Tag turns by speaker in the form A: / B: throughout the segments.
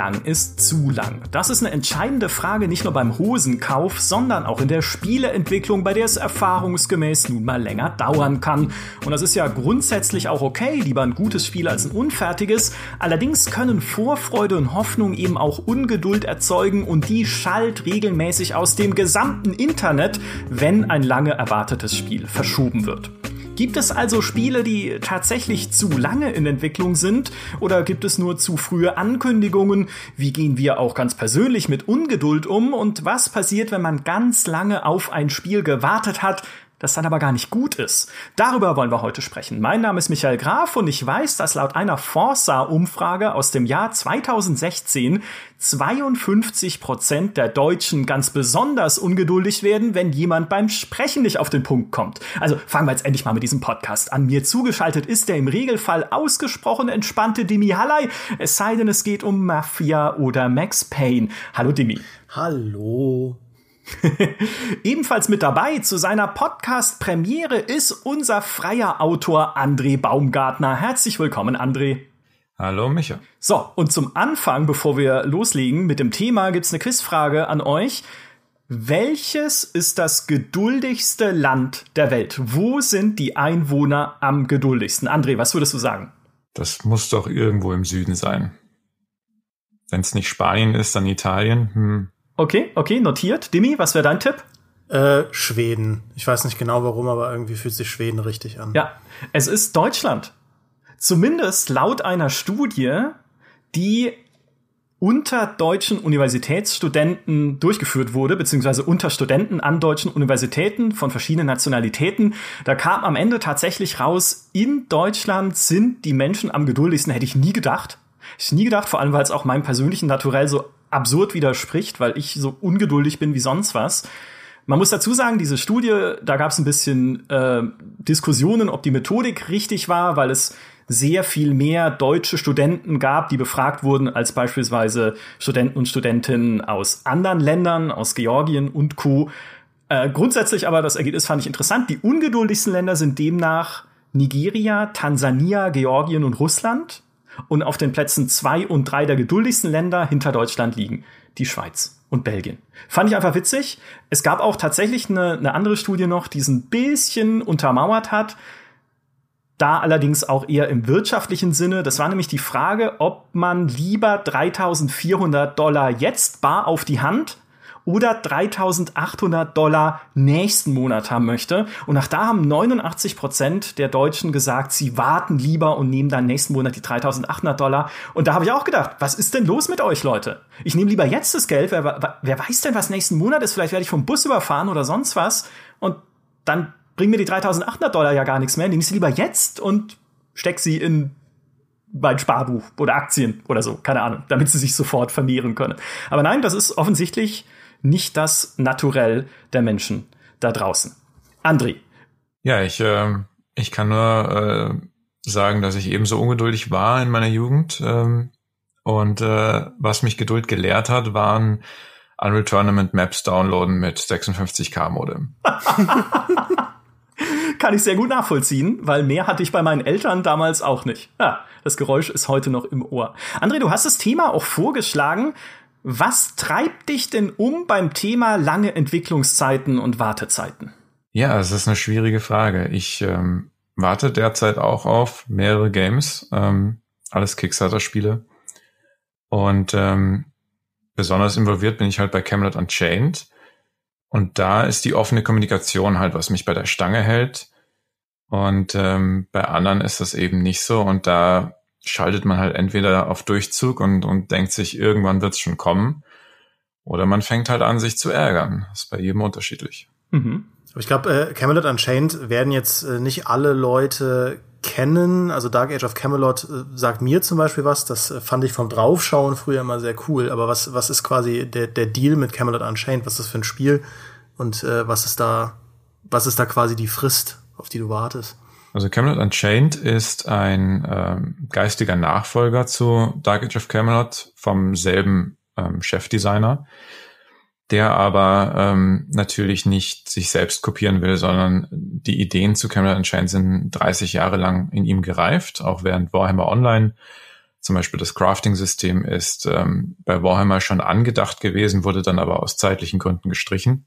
A: lang ist zu lang? Das ist eine entscheidende Frage nicht nur beim Hosenkauf, sondern auch in der Spieleentwicklung, bei der es erfahrungsgemäß nun mal länger dauern kann. Und das ist ja grundsätzlich auch okay, lieber ein gutes Spiel als ein unfertiges. Allerdings können Vorfreude und Hoffnung eben auch Ungeduld erzeugen und die schallt regelmäßig aus dem gesamten Internet, wenn ein lange erwartetes Spiel verschoben wird. Gibt es also Spiele, die tatsächlich zu lange in Entwicklung sind? Oder gibt es nur zu frühe Ankündigungen? Wie gehen wir auch ganz persönlich mit Ungeduld um? Und was passiert, wenn man ganz lange auf ein Spiel gewartet hat, das dann aber gar nicht gut ist. Darüber wollen wir heute sprechen. Mein Name ist Michael Graf und ich weiß, dass laut einer Forsa-Umfrage aus dem Jahr 2016 52 Prozent der Deutschen ganz besonders ungeduldig werden, wenn jemand beim Sprechen nicht auf den Punkt kommt. Also fangen wir jetzt endlich mal mit diesem Podcast an. Mir zugeschaltet ist der im Regelfall ausgesprochen entspannte Dimi Hallei, es sei denn, es geht um Mafia oder Max Payne. Hallo Dimi.
B: Hallo.
A: Ebenfalls mit dabei zu seiner Podcast-Premiere ist unser freier Autor André Baumgartner. Herzlich willkommen, André.
C: Hallo, Micha.
A: So, und zum Anfang, bevor wir loslegen mit dem Thema, gibt's eine Quizfrage an euch. Welches ist das geduldigste Land der Welt? Wo sind die Einwohner am geduldigsten? André, was würdest du sagen?
C: Das muss doch irgendwo im Süden sein. Wenn es nicht Spanien ist, dann Italien. Hm.
A: Okay, okay, notiert. Dimi, was wäre dein Tipp?
B: Äh, Schweden. Ich weiß nicht genau warum, aber irgendwie fühlt sich Schweden richtig an.
A: Ja, es ist Deutschland. Zumindest laut einer Studie, die unter deutschen Universitätsstudenten durchgeführt wurde, beziehungsweise unter Studenten an deutschen Universitäten von verschiedenen Nationalitäten. Da kam am Ende tatsächlich raus, in Deutschland sind die Menschen am geduldigsten, hätte ich nie gedacht. Ich nie gedacht, vor allem weil es auch meinem persönlichen Naturell so absurd widerspricht, weil ich so ungeduldig bin wie sonst was. Man muss dazu sagen, diese Studie, da gab es ein bisschen äh, Diskussionen, ob die Methodik richtig war, weil es sehr viel mehr deutsche Studenten gab, die befragt wurden, als beispielsweise Studenten und Studentinnen aus anderen Ländern, aus Georgien und Co. Äh, grundsätzlich aber das Ergebnis fand ich interessant. Die ungeduldigsten Länder sind demnach Nigeria, Tansania, Georgien und Russland und auf den Plätzen zwei und drei der geduldigsten Länder hinter Deutschland liegen die Schweiz und Belgien. Fand ich einfach witzig. Es gab auch tatsächlich eine, eine andere Studie noch, die es ein bisschen untermauert hat. Da allerdings auch eher im wirtschaftlichen Sinne. Das war nämlich die Frage, ob man lieber 3400 Dollar jetzt bar auf die Hand oder 3800 Dollar nächsten Monat haben möchte. Und nach da haben 89 Prozent der Deutschen gesagt, sie warten lieber und nehmen dann nächsten Monat die 3800 Dollar. Und da habe ich auch gedacht, was ist denn los mit euch, Leute? Ich nehme lieber jetzt das Geld. Wer, wer weiß denn, was nächsten Monat ist? Vielleicht werde ich vom Bus überfahren oder sonst was. Und dann bringen mir die 3800 Dollar ja gar nichts mehr. Nehme ich sie lieber jetzt und steck sie in mein Sparbuch oder Aktien oder so, keine Ahnung, damit sie sich sofort vermehren können. Aber nein, das ist offensichtlich nicht das Naturell der Menschen da draußen. André.
C: Ja, ich, äh, ich kann nur äh, sagen, dass ich ebenso ungeduldig war in meiner Jugend. Ähm, und äh, was mich Geduld gelehrt hat, waren Unreal Tournament Maps downloaden mit 56k Modem.
A: Kann ich sehr gut nachvollziehen, weil mehr hatte ich bei meinen Eltern damals auch nicht. Ja, das Geräusch ist heute noch im Ohr. André, du hast das Thema auch vorgeschlagen. Was treibt dich denn um beim Thema lange Entwicklungszeiten und Wartezeiten?
C: Ja, es ist eine schwierige Frage. Ich ähm, warte derzeit auch auf mehrere Games, ähm, alles Kickstarter-Spiele. Und ähm, besonders involviert bin ich halt bei Camelot Unchained. Und da ist die offene Kommunikation halt, was mich bei der Stange hält. Und ähm, bei anderen ist das eben nicht so. Und da schaltet man halt entweder auf Durchzug und, und denkt sich, irgendwann wird's schon kommen. Oder man fängt halt an, sich zu ärgern. Das ist bei jedem unterschiedlich.
B: Mhm. Aber ich glaube, äh, Camelot Unchained werden jetzt äh, nicht alle Leute kennen. Also Dark Age of Camelot äh, sagt mir zum Beispiel was. Das äh, fand ich vom Draufschauen früher immer sehr cool. Aber was, was ist quasi der, der Deal mit Camelot Unchained? Was ist das für ein Spiel? Und äh, was ist da, was ist da quasi die Frist, auf die du wartest?
C: Also Camelot Unchained ist ein ähm, geistiger Nachfolger zu Dark Age of Camelot vom selben ähm, Chefdesigner, der aber ähm, natürlich nicht sich selbst kopieren will, sondern die Ideen zu Camelot Unchained sind 30 Jahre lang in ihm gereift, auch während Warhammer Online Zum Beispiel das Crafting-System ist ähm, bei Warhammer schon angedacht gewesen, wurde dann aber aus zeitlichen Gründen gestrichen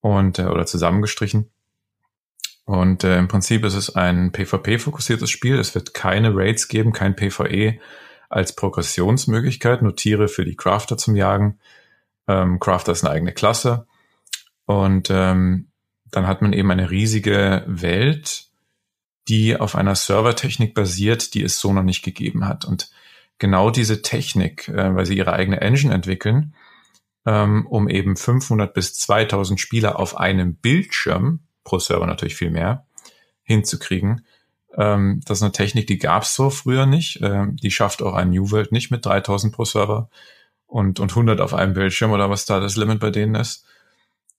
C: und äh, oder zusammengestrichen. Und äh, im Prinzip ist es ein PvP-fokussiertes Spiel. Es wird keine Raids geben, kein PvE als Progressionsmöglichkeit, nur Tiere für die Crafter zum Jagen. Ähm, Crafter ist eine eigene Klasse. Und ähm, dann hat man eben eine riesige Welt, die auf einer Servertechnik basiert, die es so noch nicht gegeben hat. Und genau diese Technik, äh, weil sie ihre eigene Engine entwickeln, ähm, um eben 500 bis 2000 Spieler auf einem Bildschirm, pro Server natürlich viel mehr, hinzukriegen. Ähm, das ist eine Technik, die gab es so früher nicht. Ähm, die schafft auch ein New World nicht mit 3000 pro Server und, und 100 auf einem Bildschirm oder was da das Limit bei denen ist.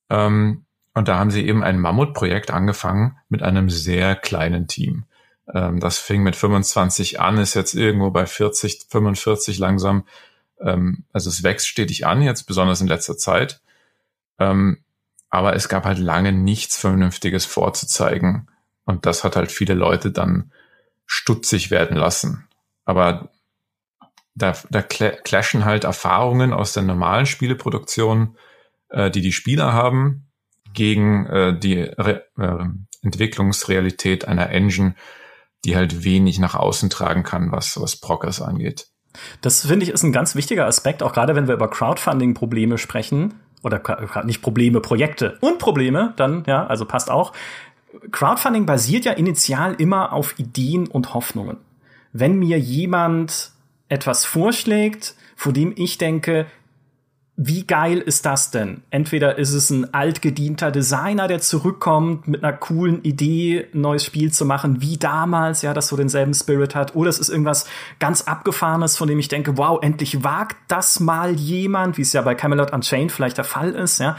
C: Ähm, und da haben sie eben ein Mammutprojekt angefangen mit einem sehr kleinen Team. Ähm, das fing mit 25 an, ist jetzt irgendwo bei 40, 45 langsam. Ähm, also es wächst stetig an, jetzt besonders in letzter Zeit. Ähm, aber es gab halt lange nichts Vernünftiges vorzuzeigen. Und das hat halt viele Leute dann stutzig werden lassen. Aber da, da clashen halt Erfahrungen aus der normalen Spieleproduktion, äh, die die Spieler haben, gegen äh, die Re äh, Entwicklungsrealität einer Engine, die halt wenig nach außen tragen kann, was, was Progress angeht.
A: Das finde ich ist ein ganz wichtiger Aspekt, auch gerade wenn wir über Crowdfunding-Probleme sprechen oder nicht Probleme, Projekte und Probleme, dann ja, also passt auch. Crowdfunding basiert ja initial immer auf Ideen und Hoffnungen. Wenn mir jemand etwas vorschlägt, vor dem ich denke, wie geil ist das denn? Entweder ist es ein altgedienter Designer, der zurückkommt mit einer coolen Idee, ein neues Spiel zu machen, wie damals, ja, das so denselben Spirit hat, oder es ist irgendwas ganz Abgefahrenes, von dem ich denke, wow, endlich wagt das mal jemand, wie es ja bei Camelot Unchained vielleicht der Fall ist, ja.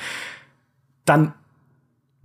A: Dann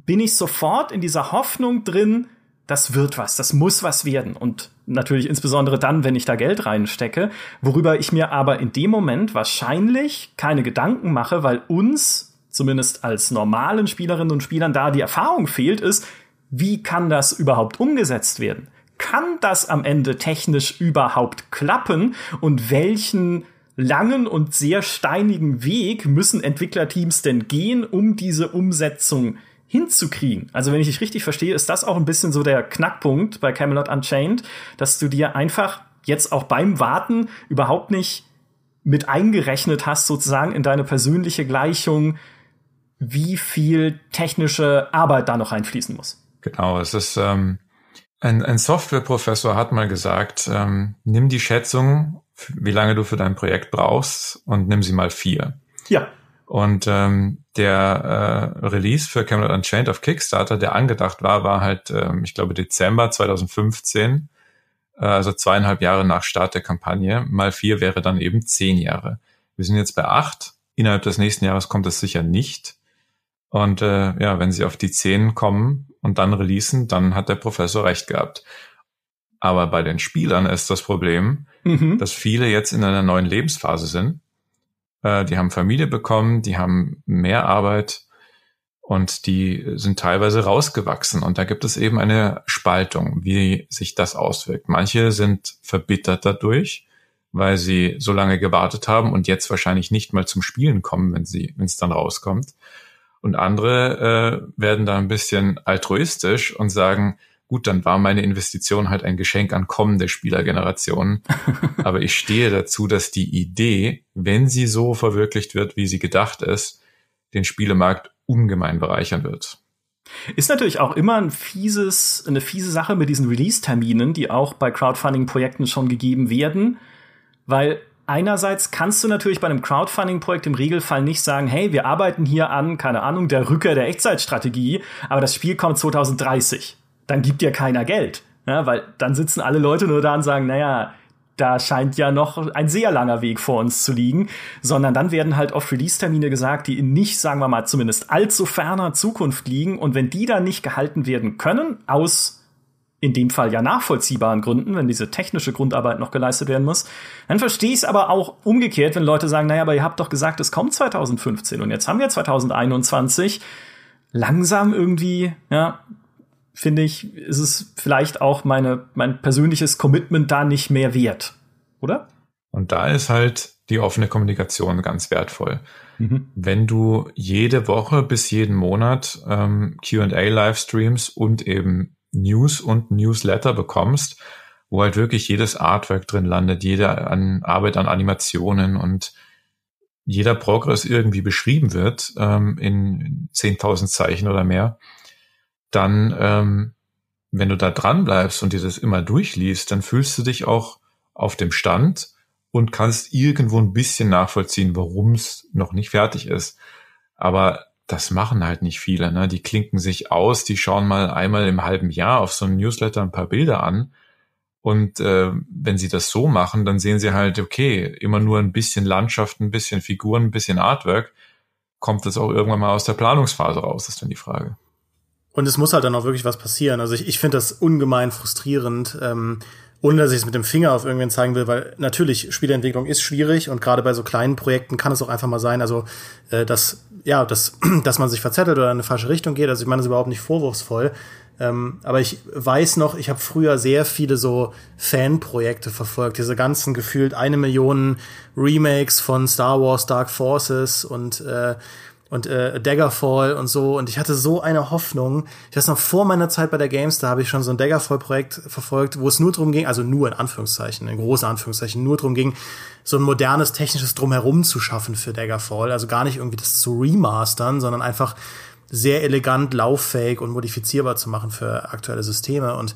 A: bin ich sofort in dieser Hoffnung drin, das wird was, das muss was werden. Und natürlich insbesondere dann, wenn ich da Geld reinstecke, worüber ich mir aber in dem Moment wahrscheinlich keine Gedanken mache, weil uns, zumindest als normalen Spielerinnen und Spielern, da die Erfahrung fehlt, ist, wie kann das überhaupt umgesetzt werden? Kann das am Ende technisch überhaupt klappen? Und welchen langen und sehr steinigen Weg müssen Entwicklerteams denn gehen, um diese Umsetzung hinzukriegen. Also wenn ich dich richtig verstehe, ist das auch ein bisschen so der Knackpunkt bei Camelot Unchained, dass du dir einfach jetzt auch beim Warten überhaupt nicht mit eingerechnet hast, sozusagen in deine persönliche Gleichung, wie viel technische Arbeit da noch einfließen muss.
C: Genau, es ist ähm, ein, ein Softwareprofessor hat mal gesagt, ähm, nimm die Schätzung, wie lange du für dein Projekt brauchst und nimm sie mal vier.
A: Ja.
C: Und ähm, der äh, Release für Camelot Unchained auf Kickstarter, der angedacht war, war halt, ähm, ich glaube, Dezember 2015, äh, also zweieinhalb Jahre nach Start der Kampagne. Mal vier wäre dann eben zehn Jahre. Wir sind jetzt bei acht. Innerhalb des nächsten Jahres kommt es sicher nicht. Und äh, ja, wenn sie auf die zehn kommen und dann releasen, dann hat der Professor recht gehabt. Aber bei den Spielern ist das Problem, mhm. dass viele jetzt in einer neuen Lebensphase sind äh, die haben Familie bekommen, die haben mehr Arbeit und die sind teilweise rausgewachsen. Und da gibt es eben eine Spaltung, wie sich das auswirkt. Manche sind verbittert dadurch, weil sie so lange gewartet haben und jetzt wahrscheinlich nicht mal zum Spielen kommen, wenn sie, wenn es dann rauskommt. Und andere äh, werden da ein bisschen altruistisch und sagen, gut, dann war meine Investition halt ein Geschenk an kommende Spielergenerationen. Aber ich stehe dazu, dass die Idee, wenn sie so verwirklicht wird, wie sie gedacht ist, den Spielemarkt ungemein bereichern wird.
A: Ist natürlich auch immer ein fieses, eine fiese Sache mit diesen Release-Terminen, die auch bei Crowdfunding-Projekten schon gegeben werden, weil einerseits kannst du natürlich bei einem Crowdfunding-Projekt im Regelfall nicht sagen, hey, wir arbeiten hier an, keine Ahnung, der Rückkehr der Echtzeitstrategie, aber das Spiel kommt 2030 dann gibt dir keiner Geld. Ja, weil dann sitzen alle Leute nur da und sagen, naja, da scheint ja noch ein sehr langer Weg vor uns zu liegen, sondern dann werden halt oft Release-Termine gesagt, die in nicht, sagen wir mal, zumindest allzu ferner Zukunft liegen. Und wenn die dann nicht gehalten werden können, aus in dem Fall ja nachvollziehbaren Gründen, wenn diese technische Grundarbeit noch geleistet werden muss, dann verstehe ich es aber auch umgekehrt, wenn Leute sagen, naja, aber ihr habt doch gesagt, es kommt 2015 und jetzt haben wir 2021. Langsam irgendwie, ja, finde ich, ist es vielleicht auch meine, mein persönliches Commitment da nicht mehr wert. oder?
C: Und da ist halt die offene Kommunikation ganz wertvoll. Mhm. Wenn du jede Woche bis jeden Monat ähm, QA-Livestreams und eben News und Newsletter bekommst, wo halt wirklich jedes Artwork drin landet, jede an Arbeit an Animationen und jeder Progress irgendwie beschrieben wird ähm, in 10.000 Zeichen oder mehr, dann, ähm, wenn du da dran bleibst und dir das immer durchliest, dann fühlst du dich auch auf dem Stand und kannst irgendwo ein bisschen nachvollziehen, warum es noch nicht fertig ist. Aber das machen halt nicht viele. Ne? Die klinken sich aus, die schauen mal einmal im halben Jahr auf so einem Newsletter ein paar Bilder an. Und äh, wenn sie das so machen, dann sehen sie halt, okay, immer nur ein bisschen Landschaft, ein bisschen Figuren, ein bisschen Artwork. Kommt das auch irgendwann mal aus der Planungsphase raus, ist dann die Frage.
B: Und es muss halt dann auch wirklich was passieren. Also ich, ich finde das ungemein frustrierend. Ähm, ohne dass ich es mit dem Finger auf irgendwen zeigen will, weil natürlich Spieleentwicklung ist schwierig und gerade bei so kleinen Projekten kann es auch einfach mal sein, also äh, dass ja, dass dass man sich verzettelt oder in eine falsche Richtung geht. Also ich meine, das ist überhaupt nicht vorwurfsvoll. Ähm, aber ich weiß noch, ich habe früher sehr viele so Fanprojekte verfolgt, diese ganzen gefühlt eine Million Remakes von Star Wars Dark Forces und äh, und äh, Daggerfall und so. Und ich hatte so eine Hoffnung. Ich weiß noch, vor meiner Zeit bei der Games, da habe ich schon so ein Daggerfall-Projekt verfolgt, wo es nur drum ging, also nur in Anführungszeichen, in großen Anführungszeichen, nur drum ging, so ein modernes technisches Drumherum zu schaffen für Daggerfall. Also gar nicht irgendwie das zu remastern, sondern einfach sehr elegant, lauffähig und modifizierbar zu machen für aktuelle Systeme. Und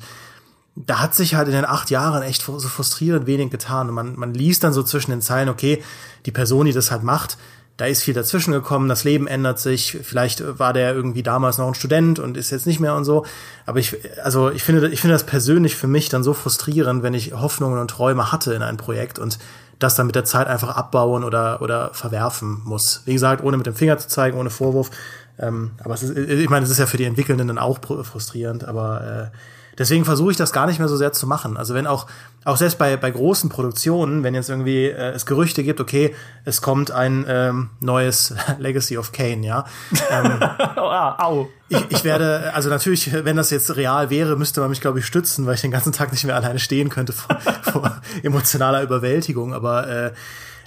B: da hat sich halt in den acht Jahren echt so frustrierend wenig getan. Und man, man liest dann so zwischen den Zeilen, okay, die Person, die das halt macht, da ist viel dazwischen gekommen, das Leben ändert sich, vielleicht war der irgendwie damals noch ein Student und ist jetzt nicht mehr und so. Aber ich, also ich finde, ich finde das persönlich für mich dann so frustrierend, wenn ich Hoffnungen und Träume hatte in ein Projekt und das dann mit der Zeit einfach abbauen oder, oder verwerfen muss. Wie gesagt, ohne mit dem Finger zu zeigen, ohne Vorwurf. Ähm, aber es ist, ich meine, es ist ja für die Entwickelnden dann auch frustrierend, aber äh, Deswegen versuche ich das gar nicht mehr so sehr zu machen. Also wenn auch, auch selbst bei, bei großen Produktionen, wenn jetzt irgendwie äh, es Gerüchte gibt, okay, es kommt ein ähm, neues Legacy of Kane, ja. Ähm, Au. Ich, ich werde, also natürlich, wenn das jetzt real wäre, müsste man mich, glaube ich, stützen, weil ich den ganzen Tag nicht mehr alleine stehen könnte vor, vor emotionaler Überwältigung. Aber äh,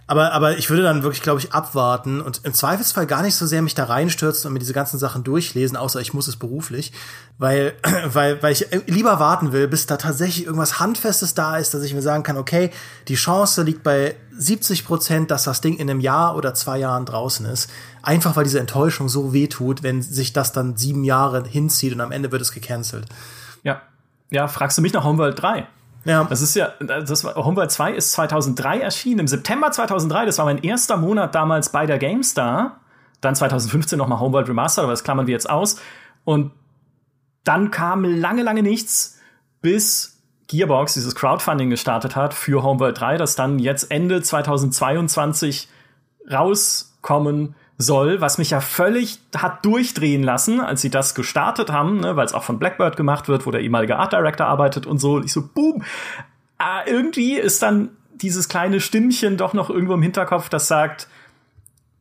B: aber, aber ich würde dann wirklich, glaube ich, abwarten und im Zweifelsfall gar nicht so sehr mich da reinstürzen und mir diese ganzen Sachen durchlesen, außer ich muss es beruflich, weil, weil, weil ich lieber warten will, bis da tatsächlich irgendwas Handfestes da ist, dass ich mir sagen kann, okay, die Chance liegt bei 70 Prozent, dass das Ding in einem Jahr oder zwei Jahren draußen ist. Einfach weil diese Enttäuschung so weh tut, wenn sich das dann sieben Jahre hinzieht und am Ende wird es gecancelt.
A: Ja. Ja, fragst du mich nach Homeworld 3? Ja. Das ist ja, das war, Homeworld 2 ist 2003 erschienen, im September 2003. Das war mein erster Monat damals bei der GameStar. Dann 2015 nochmal Homeworld Remastered, aber das klammern wir jetzt aus. Und dann kam lange, lange nichts, bis Gearbox dieses Crowdfunding gestartet hat für Homeworld 3, das dann jetzt Ende 2022 rauskommen soll, was mich ja völlig hat durchdrehen lassen, als sie das gestartet haben, ne, weil es auch von Blackbird gemacht wird, wo der ehemalige Art Director arbeitet und so. Und ich so, boom. Ah, irgendwie ist dann dieses kleine Stimmchen doch noch irgendwo im Hinterkopf, das sagt,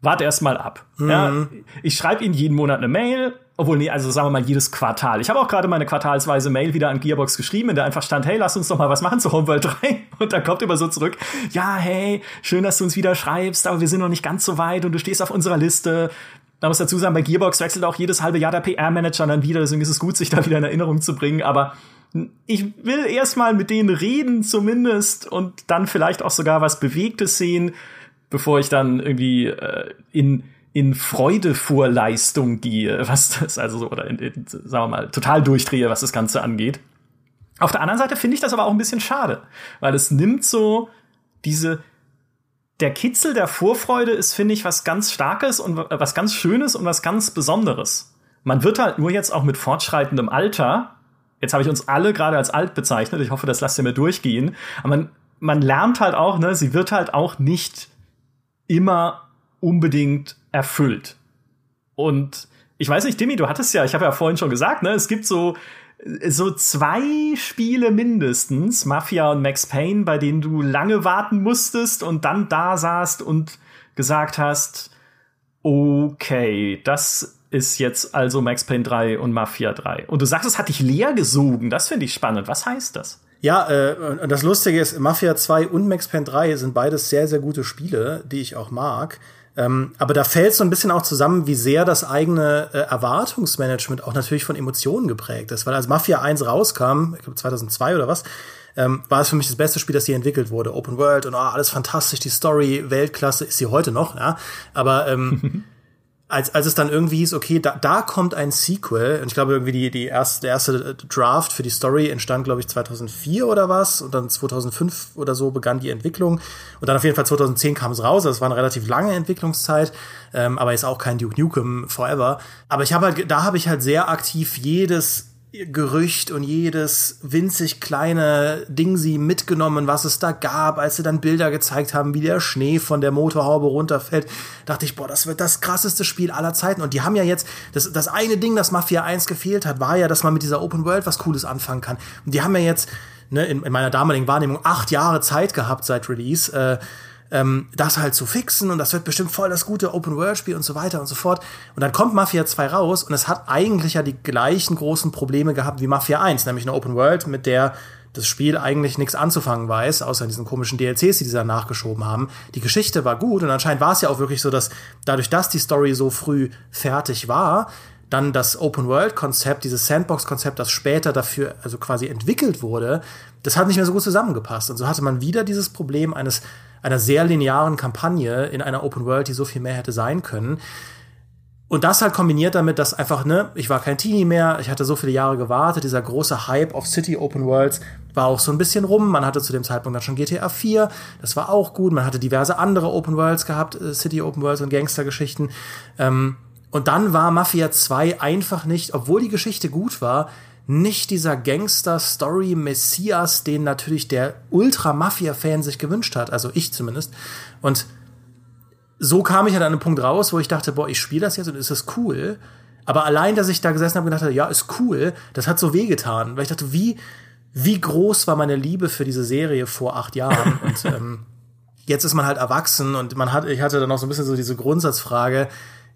A: warte erst mal ab. Mhm. Ja, ich schreibe ihnen jeden Monat eine Mail, obwohl, nee, also sagen wir mal jedes Quartal. Ich habe auch gerade meine quartalsweise Mail wieder an Gearbox geschrieben, in der einfach stand, hey, lass uns doch mal was machen zu Homeworld 3. Und dann kommt immer so zurück, ja, hey, schön, dass du uns wieder schreibst, aber wir sind noch nicht ganz so weit und du stehst auf unserer Liste. Da muss dazu sagen, bei Gearbox wechselt auch jedes halbe Jahr der PR-Manager dann wieder, deswegen ist es gut, sich da wieder in Erinnerung zu bringen, aber ich will erstmal mit denen reden zumindest und dann vielleicht auch sogar was Bewegtes sehen, bevor ich dann irgendwie äh, in in Freudevorleistung gehe, was das also so, oder in, in, sagen wir mal, total durchdrehe, was das Ganze angeht. Auf der anderen Seite finde ich das aber auch ein bisschen schade, weil es nimmt so diese, der Kitzel der Vorfreude ist, finde ich, was ganz Starkes und was ganz Schönes und was ganz Besonderes. Man wird halt nur jetzt auch mit fortschreitendem Alter, jetzt habe ich uns alle gerade als alt bezeichnet, ich hoffe, das lasst ihr mir durchgehen, aber man, man lernt halt auch, ne, sie wird halt auch nicht immer unbedingt erfüllt. Und ich weiß nicht, Timmy, du hattest ja, ich habe ja vorhin schon gesagt, ne, es gibt so so zwei Spiele mindestens, Mafia und Max Payne, bei denen du lange warten musstest und dann da saßt und gesagt hast, okay, das ist jetzt also Max Payne 3 und Mafia 3. Und du sagst, es hat dich leer gesogen. Das finde ich spannend. Was heißt das?
B: Ja, äh, das Lustige ist, Mafia 2 und Max Payne 3 sind beides sehr, sehr gute Spiele, die ich auch mag. Ähm, aber da fällt so ein bisschen auch zusammen, wie sehr das eigene äh, Erwartungsmanagement auch natürlich von Emotionen geprägt ist. Weil als Mafia 1 rauskam, ich glaube 2002 oder was, ähm, war es für mich das beste Spiel, das hier entwickelt wurde. Open World und oh, alles fantastisch, die Story, Weltklasse, ist sie heute noch, ja. Aber ähm, als, als es dann irgendwie hieß, okay, da, da kommt ein Sequel, und ich glaube irgendwie die, die erste, der erste Draft für die Story entstand, glaube ich, 2004 oder was, und dann 2005 oder so begann die Entwicklung, und dann auf jeden Fall 2010 kam es raus, das war eine relativ lange Entwicklungszeit, ähm, aber ist auch kein Duke Nukem Forever. Aber ich habe halt, da habe ich halt sehr aktiv jedes Gerücht und jedes winzig kleine Ding sie mitgenommen, was es da gab, als sie dann Bilder gezeigt haben, wie der Schnee von der Motorhaube runterfällt, dachte ich, boah, das wird das krasseste Spiel aller Zeiten. Und die haben ja jetzt, das, das eine Ding, das Mafia 1 gefehlt hat, war ja, dass man mit dieser Open World was Cooles anfangen kann. Und die haben ja jetzt, ne, in, in meiner damaligen Wahrnehmung, acht Jahre Zeit gehabt seit Release, äh, ähm, das halt zu fixen und das wird bestimmt voll das gute Open-World-Spiel und so weiter und so fort. Und dann kommt Mafia 2 raus und es hat eigentlich ja die gleichen großen Probleme gehabt wie Mafia 1, nämlich eine Open-World, mit der das Spiel eigentlich nichts anzufangen weiß, außer diesen komischen DLCs, die sie dann nachgeschoben haben. Die Geschichte war gut und anscheinend war es ja auch wirklich so, dass dadurch, dass die Story so früh fertig war, dann das Open-World-Konzept, dieses Sandbox-Konzept, das später dafür also quasi entwickelt wurde, das hat nicht mehr so gut zusammengepasst. Und so hatte man wieder dieses Problem eines einer sehr linearen Kampagne in einer Open World, die so viel mehr hätte sein können. Und das halt kombiniert damit, dass einfach, ne, ich war kein Teenie mehr, ich hatte so viele Jahre gewartet, dieser große Hype auf City Open Worlds war auch so ein bisschen rum. Man hatte zu dem Zeitpunkt dann schon GTA 4, das war auch gut. Man hatte diverse andere Open Worlds gehabt, äh, City Open Worlds und Gangstergeschichten. Ähm, und dann war Mafia 2 einfach nicht, obwohl die Geschichte gut war, nicht dieser Gangster-Story-Messias, den natürlich der Ultra-Mafia-Fan sich gewünscht hat, also ich zumindest. Und so kam ich halt an einen Punkt raus, wo ich dachte, boah, ich spiele das jetzt und ist das cool. Aber allein, dass ich da gesessen habe und gedacht habe, ja, ist cool, das hat so wehgetan. Weil ich dachte, wie, wie groß war meine Liebe für diese Serie vor acht Jahren? und ähm, jetzt ist man halt erwachsen und man hat, ich hatte dann auch so ein bisschen so diese Grundsatzfrage,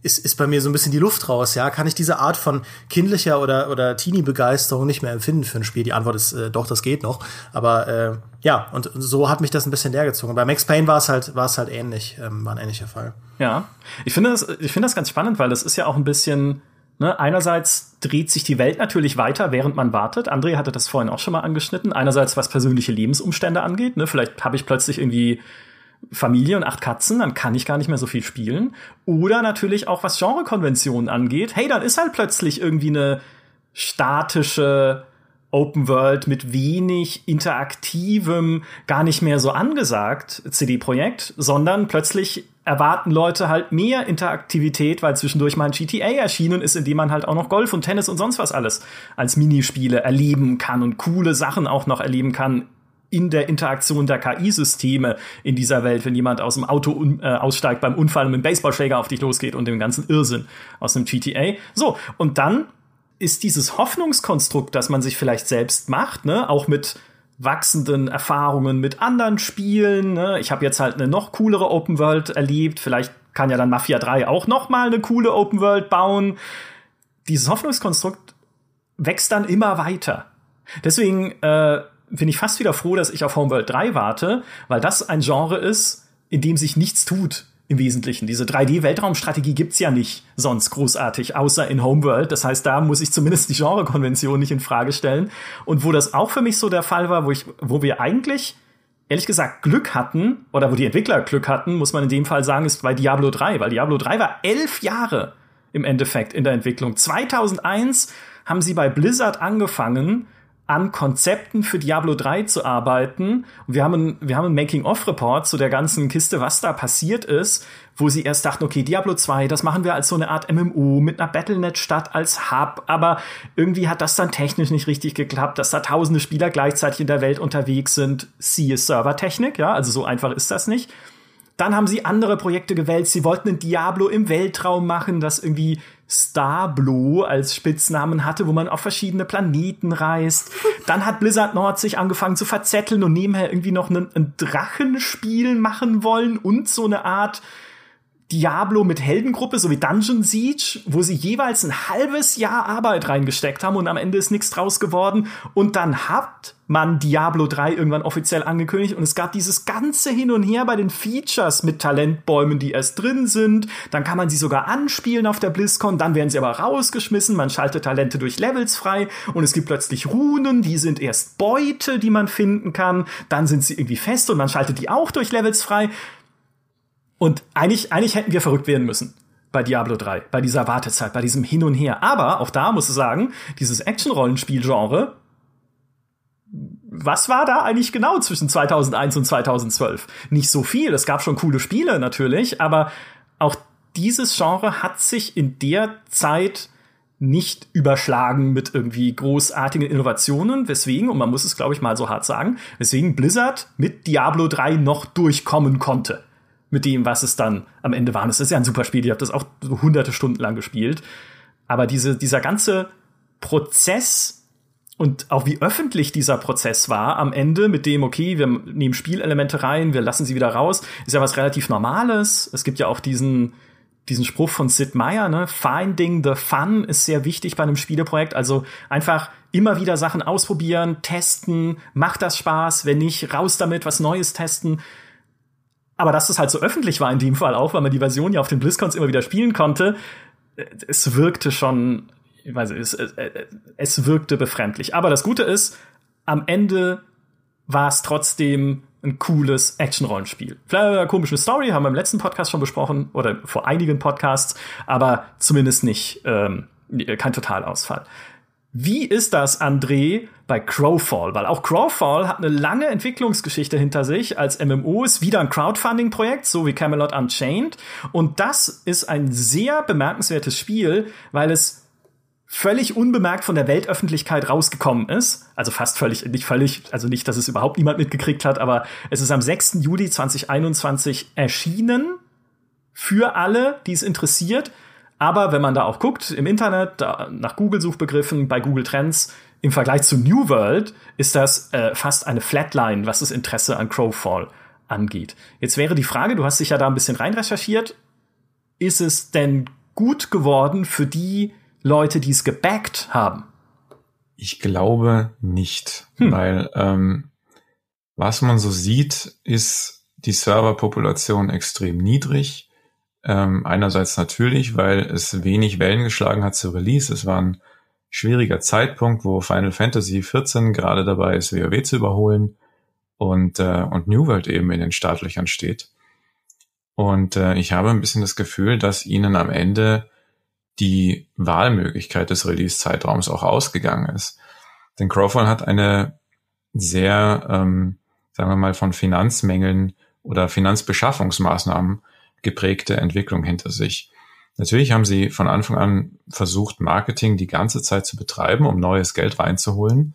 B: ist, ist bei mir so ein bisschen die Luft raus, ja. Kann ich diese Art von kindlicher oder, oder Teenie-Begeisterung nicht mehr empfinden für ein Spiel? Die Antwort ist äh, doch, das geht noch. Aber äh, ja, und so hat mich das ein bisschen leergezogen. Bei Max Payne war es halt, war es halt ähnlich, ähm, war ein ähnlicher Fall.
A: Ja, ich finde das, ich finde das ganz spannend, weil das ist ja auch ein bisschen, ne, einerseits dreht sich die Welt natürlich weiter, während man wartet. André hatte das vorhin auch schon mal angeschnitten. Einerseits, was persönliche Lebensumstände angeht, ne, vielleicht habe ich plötzlich irgendwie Familie und acht Katzen, dann kann ich gar nicht mehr so viel spielen. Oder natürlich auch was Genrekonventionen angeht. Hey, dann ist halt plötzlich irgendwie eine statische Open World mit wenig interaktivem gar nicht mehr so angesagt CD Projekt, sondern plötzlich erwarten Leute halt mehr Interaktivität, weil zwischendurch mal ein GTA erschienen ist, in dem man halt auch noch Golf und Tennis und sonst was alles als Minispiele erleben kann und coole Sachen auch noch erleben kann in der Interaktion der KI-Systeme in dieser Welt, wenn jemand aus dem Auto äh, aussteigt beim Unfall und mit dem Baseballschläger auf dich losgeht und dem ganzen Irrsinn aus dem GTA. So, und dann ist dieses Hoffnungskonstrukt, das man sich vielleicht selbst macht, ne, auch mit wachsenden Erfahrungen mit anderen Spielen. Ne? Ich habe jetzt halt eine noch coolere Open World erlebt. Vielleicht kann ja dann Mafia 3 auch noch mal eine coole Open World bauen. Dieses Hoffnungskonstrukt wächst dann immer weiter. Deswegen äh, bin ich fast wieder froh, dass ich auf Homeworld 3 warte, weil das ein Genre ist, in dem sich nichts tut im Wesentlichen. Diese 3D-Weltraumstrategie gibt's ja nicht sonst großartig, außer in Homeworld. Das heißt, da muss ich zumindest die Genrekonvention nicht in Frage stellen. Und wo das auch für mich so der Fall war, wo ich, wo wir eigentlich ehrlich gesagt Glück hatten, oder wo die Entwickler Glück hatten, muss man in dem Fall sagen, ist bei Diablo 3, weil Diablo 3 war elf Jahre im Endeffekt in der Entwicklung. 2001 haben sie bei Blizzard angefangen, an Konzepten für Diablo 3 zu arbeiten. Und wir haben, wir haben einen Making-of-Report zu der ganzen Kiste, was da passiert ist, wo sie erst dachten, okay, Diablo 2, das machen wir als so eine Art MMO mit einer Battlenet-Stadt als Hub, aber irgendwie hat das dann technisch nicht richtig geklappt, dass da tausende Spieler gleichzeitig in der Welt unterwegs sind. Sie ist Servertechnik, ja, also so einfach ist das nicht. Dann haben sie andere Projekte gewählt. Sie wollten ein Diablo im Weltraum machen, das irgendwie Starblo als Spitznamen hatte, wo man auf verschiedene Planeten reist. Dann hat Blizzard Nord sich angefangen zu verzetteln und nebenher irgendwie noch ein, ein Drachenspiel machen wollen und so eine Art Diablo mit Heldengruppe, so wie Dungeon Siege, wo sie jeweils ein halbes Jahr Arbeit reingesteckt haben und am Ende ist nichts draus geworden. Und dann hat man Diablo 3 irgendwann offiziell angekündigt und es gab dieses ganze Hin und Her bei den Features mit Talentbäumen, die erst drin sind. Dann kann man sie sogar anspielen auf der BlizzCon, dann werden sie aber rausgeschmissen, man schaltet Talente durch Levels frei und es gibt plötzlich Runen, die sind erst Beute, die man finden kann, dann sind sie irgendwie fest und man schaltet die auch durch Levels frei. Und eigentlich, eigentlich hätten wir verrückt werden müssen bei Diablo 3, bei dieser Wartezeit, bei diesem Hin und Her. Aber auch da muss ich sagen, dieses Action-Rollenspiel-Genre, was war da eigentlich genau zwischen 2001 und 2012? Nicht so viel. Es gab schon coole Spiele natürlich, aber auch dieses Genre hat sich in der Zeit nicht überschlagen mit irgendwie großartigen Innovationen, weswegen, und man muss es glaube ich mal so hart sagen, weswegen Blizzard mit Diablo 3 noch durchkommen konnte mit dem, was es dann am Ende war. Und es ist ja ein super Spiel, ich habe das auch so hunderte Stunden lang gespielt. Aber diese, dieser ganze Prozess und auch wie öffentlich dieser Prozess war am Ende mit dem, okay, wir nehmen Spielelemente rein, wir lassen sie wieder raus, ist ja was relativ Normales. Es gibt ja auch diesen, diesen Spruch von Sid Meier, ne? Finding the fun ist sehr wichtig bei einem Spieleprojekt. Also einfach immer wieder Sachen ausprobieren, testen, macht das Spaß, wenn nicht, raus damit, was Neues testen. Aber dass es halt so öffentlich war in dem Fall auch, weil man die Version ja auf den BlizzCons immer wieder spielen konnte, äh, es wirkte schon, ich weiß nicht, es, äh, es wirkte befremdlich. Aber das Gute ist, am Ende war es trotzdem ein cooles Action-Rollenspiel. Vielleicht eine komische Story, haben wir im letzten Podcast schon besprochen oder vor einigen Podcasts, aber zumindest nicht ähm, kein Totalausfall. Wie ist das, André, bei Crowfall? Weil auch Crowfall hat eine lange Entwicklungsgeschichte hinter sich als MMO, ist wieder ein Crowdfunding-Projekt, so wie Camelot Unchained. Und das ist ein sehr bemerkenswertes Spiel, weil es völlig unbemerkt von der Weltöffentlichkeit rausgekommen ist. Also fast völlig, nicht völlig, also nicht, dass es überhaupt niemand mitgekriegt hat, aber es ist am 6. Juli 2021 erschienen für alle, die es interessiert. Aber wenn man da auch guckt im Internet, nach Google-Suchbegriffen, bei Google Trends, im Vergleich zu New World ist das äh, fast eine Flatline, was das Interesse an Crowfall angeht. Jetzt wäre die Frage, du hast dich ja da ein bisschen rein recherchiert, ist es denn gut geworden für die Leute, die es gebackt haben?
C: Ich glaube nicht, hm. weil ähm, was man so sieht, ist die Serverpopulation extrem niedrig ähm, einerseits natürlich, weil es wenig Wellen geschlagen hat zu Release. Es war ein schwieriger Zeitpunkt, wo Final Fantasy 14 gerade dabei ist, WoW zu überholen und, äh, und New World eben in den Startlöchern steht. Und äh, ich habe ein bisschen das Gefühl, dass ihnen am Ende die Wahlmöglichkeit des Release-Zeitraums auch ausgegangen ist. Denn Crowfall hat eine sehr, ähm, sagen wir mal, von Finanzmängeln oder Finanzbeschaffungsmaßnahmen geprägte Entwicklung hinter sich. Natürlich haben sie von Anfang an versucht, Marketing die ganze Zeit zu betreiben, um neues Geld reinzuholen.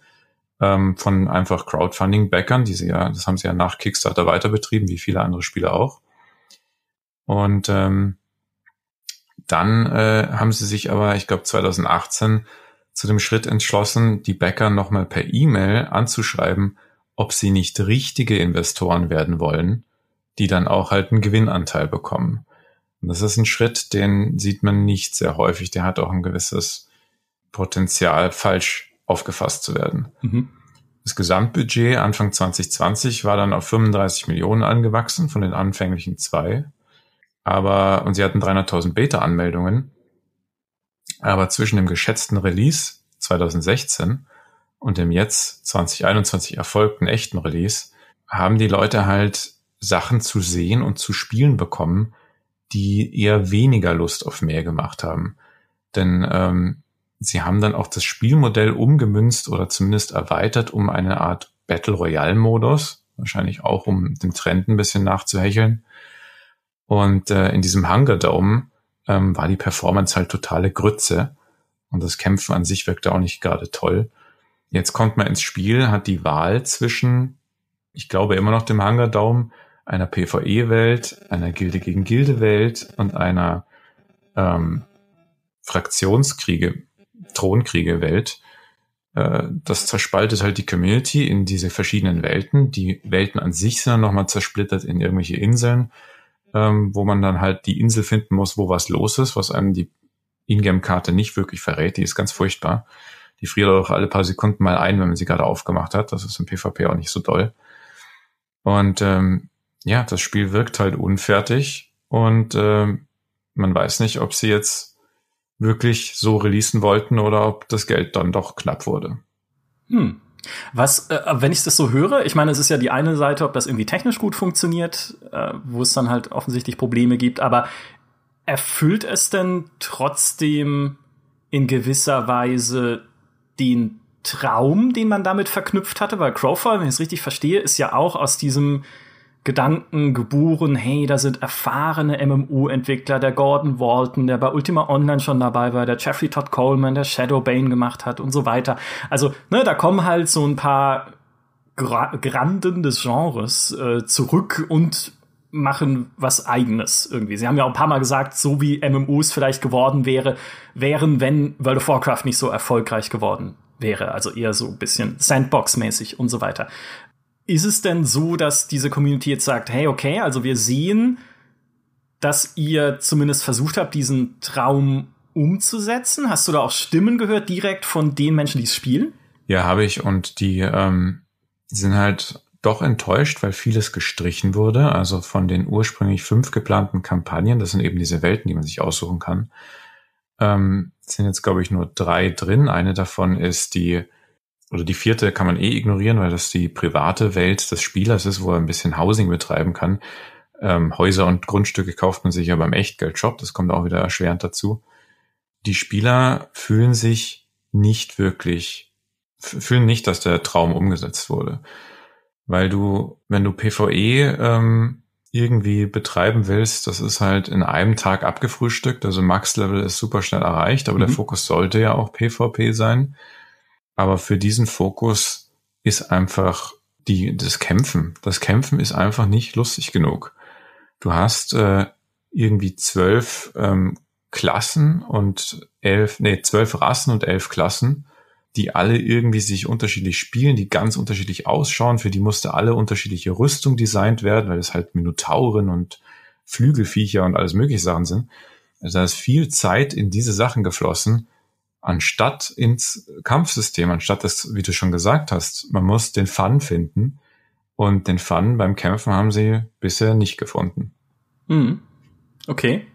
C: Ähm, von einfach Crowdfunding-Backern, die sie ja, das haben sie ja nach Kickstarter weiter betrieben, wie viele andere Spiele auch. Und ähm, dann äh, haben sie sich aber, ich glaube 2018, zu dem Schritt entschlossen, die Bäcker nochmal per E-Mail anzuschreiben, ob sie nicht richtige Investoren werden wollen die dann auch halt einen Gewinnanteil bekommen. Und das ist ein Schritt, den sieht man nicht sehr häufig. Der hat auch ein gewisses Potenzial, falsch aufgefasst zu werden. Mhm. Das Gesamtbudget Anfang 2020 war dann auf 35 Millionen angewachsen von den anfänglichen zwei. Aber, und sie hatten 300.000 Beta-Anmeldungen. Aber zwischen dem geschätzten Release 2016 und dem jetzt 2021 erfolgten echten Release haben die Leute halt Sachen zu sehen und zu spielen bekommen, die eher weniger Lust auf mehr gemacht haben. Denn ähm, sie haben dann auch das Spielmodell umgemünzt oder zumindest erweitert um eine Art Battle Royale-Modus, wahrscheinlich auch um dem Trend ein bisschen nachzuhecheln. Und äh, in diesem Hunger Dome ähm, war die Performance halt totale Grütze und das Kämpfen an sich wirkte auch nicht gerade toll. Jetzt kommt man ins Spiel, hat die Wahl zwischen, ich glaube immer noch dem Hunger Dome, einer PvE-Welt, einer Gilde gegen Gilde-Welt und einer ähm, Fraktionskriege, Thronkriege-Welt. Äh, das zerspaltet halt die Community in diese verschiedenen Welten. Die Welten an sich sind dann nochmal zersplittert in irgendwelche Inseln. ähm, wo man dann halt die Insel finden muss, wo was los ist, was einem die Ingame-Karte nicht wirklich verrät. Die ist ganz furchtbar. Die friert auch alle paar Sekunden mal ein, wenn man sie gerade aufgemacht hat. Das ist im PvP auch nicht so doll. Und ähm, ja, das Spiel wirkt halt unfertig und ähm, man weiß nicht, ob sie jetzt wirklich so releasen wollten oder ob das Geld dann doch knapp wurde.
A: Hm. Was, äh, wenn ich das so höre, ich meine, es ist ja die eine Seite, ob das irgendwie technisch gut funktioniert, äh, wo es dann halt offensichtlich Probleme gibt, aber erfüllt es denn trotzdem in gewisser Weise den Traum, den man damit verknüpft hatte? Weil Crowfall, wenn ich es richtig verstehe, ist ja auch aus diesem Gedanken geboren, hey, da sind erfahrene MMO-Entwickler, der Gordon Walton, der bei Ultima Online schon dabei war, der Jeffrey Todd Coleman, der Shadow Bane gemacht hat und so weiter. Also, ne, da kommen halt so ein paar Gra Granden des Genres äh, zurück und machen was eigenes irgendwie. Sie haben ja auch ein paar Mal gesagt, so wie MMOs vielleicht geworden wäre, wären, wenn World of Warcraft nicht so erfolgreich geworden wäre. Also eher so ein bisschen Sandbox-mäßig und so weiter. Ist es denn so, dass diese Community jetzt sagt, hey, okay, also wir sehen, dass ihr zumindest versucht habt, diesen Traum umzusetzen? Hast du da auch Stimmen gehört direkt von den Menschen, die es spielen?
C: Ja, habe ich. Und die ähm, sind halt doch enttäuscht, weil vieles gestrichen wurde. Also von den ursprünglich fünf geplanten Kampagnen, das sind eben diese Welten, die man sich aussuchen kann, ähm, sind jetzt, glaube ich, nur drei drin. Eine davon ist die oder die vierte kann man eh ignorieren, weil das die private Welt des Spielers ist, wo er ein bisschen Housing betreiben kann. Ähm, Häuser und Grundstücke kauft man sich ja beim Echtgeldshop, das kommt auch wieder erschwerend dazu. Die Spieler fühlen sich nicht wirklich, fühlen nicht, dass der Traum umgesetzt wurde. Weil du, wenn du PvE ähm, irgendwie betreiben willst, das ist halt in einem Tag abgefrühstückt, also Max-Level ist super schnell erreicht, aber mhm. der Fokus sollte ja auch PvP sein. Aber für diesen Fokus ist einfach die, das Kämpfen. Das Kämpfen ist einfach nicht lustig genug. Du hast äh, irgendwie zwölf ähm, Klassen und elf, nee, zwölf Rassen und elf Klassen, die alle irgendwie sich unterschiedlich spielen, die ganz unterschiedlich ausschauen. Für die musste alle unterschiedliche Rüstung designt werden, weil es halt Minotauren und Flügelviecher und alles mögliche Sachen sind. Also da ist viel Zeit in diese Sachen geflossen, anstatt ins Kampfsystem, anstatt das, wie du schon gesagt hast, man muss den Fun finden. Und den Fun beim Kämpfen haben sie bisher nicht gefunden.
A: Mhm. Okay.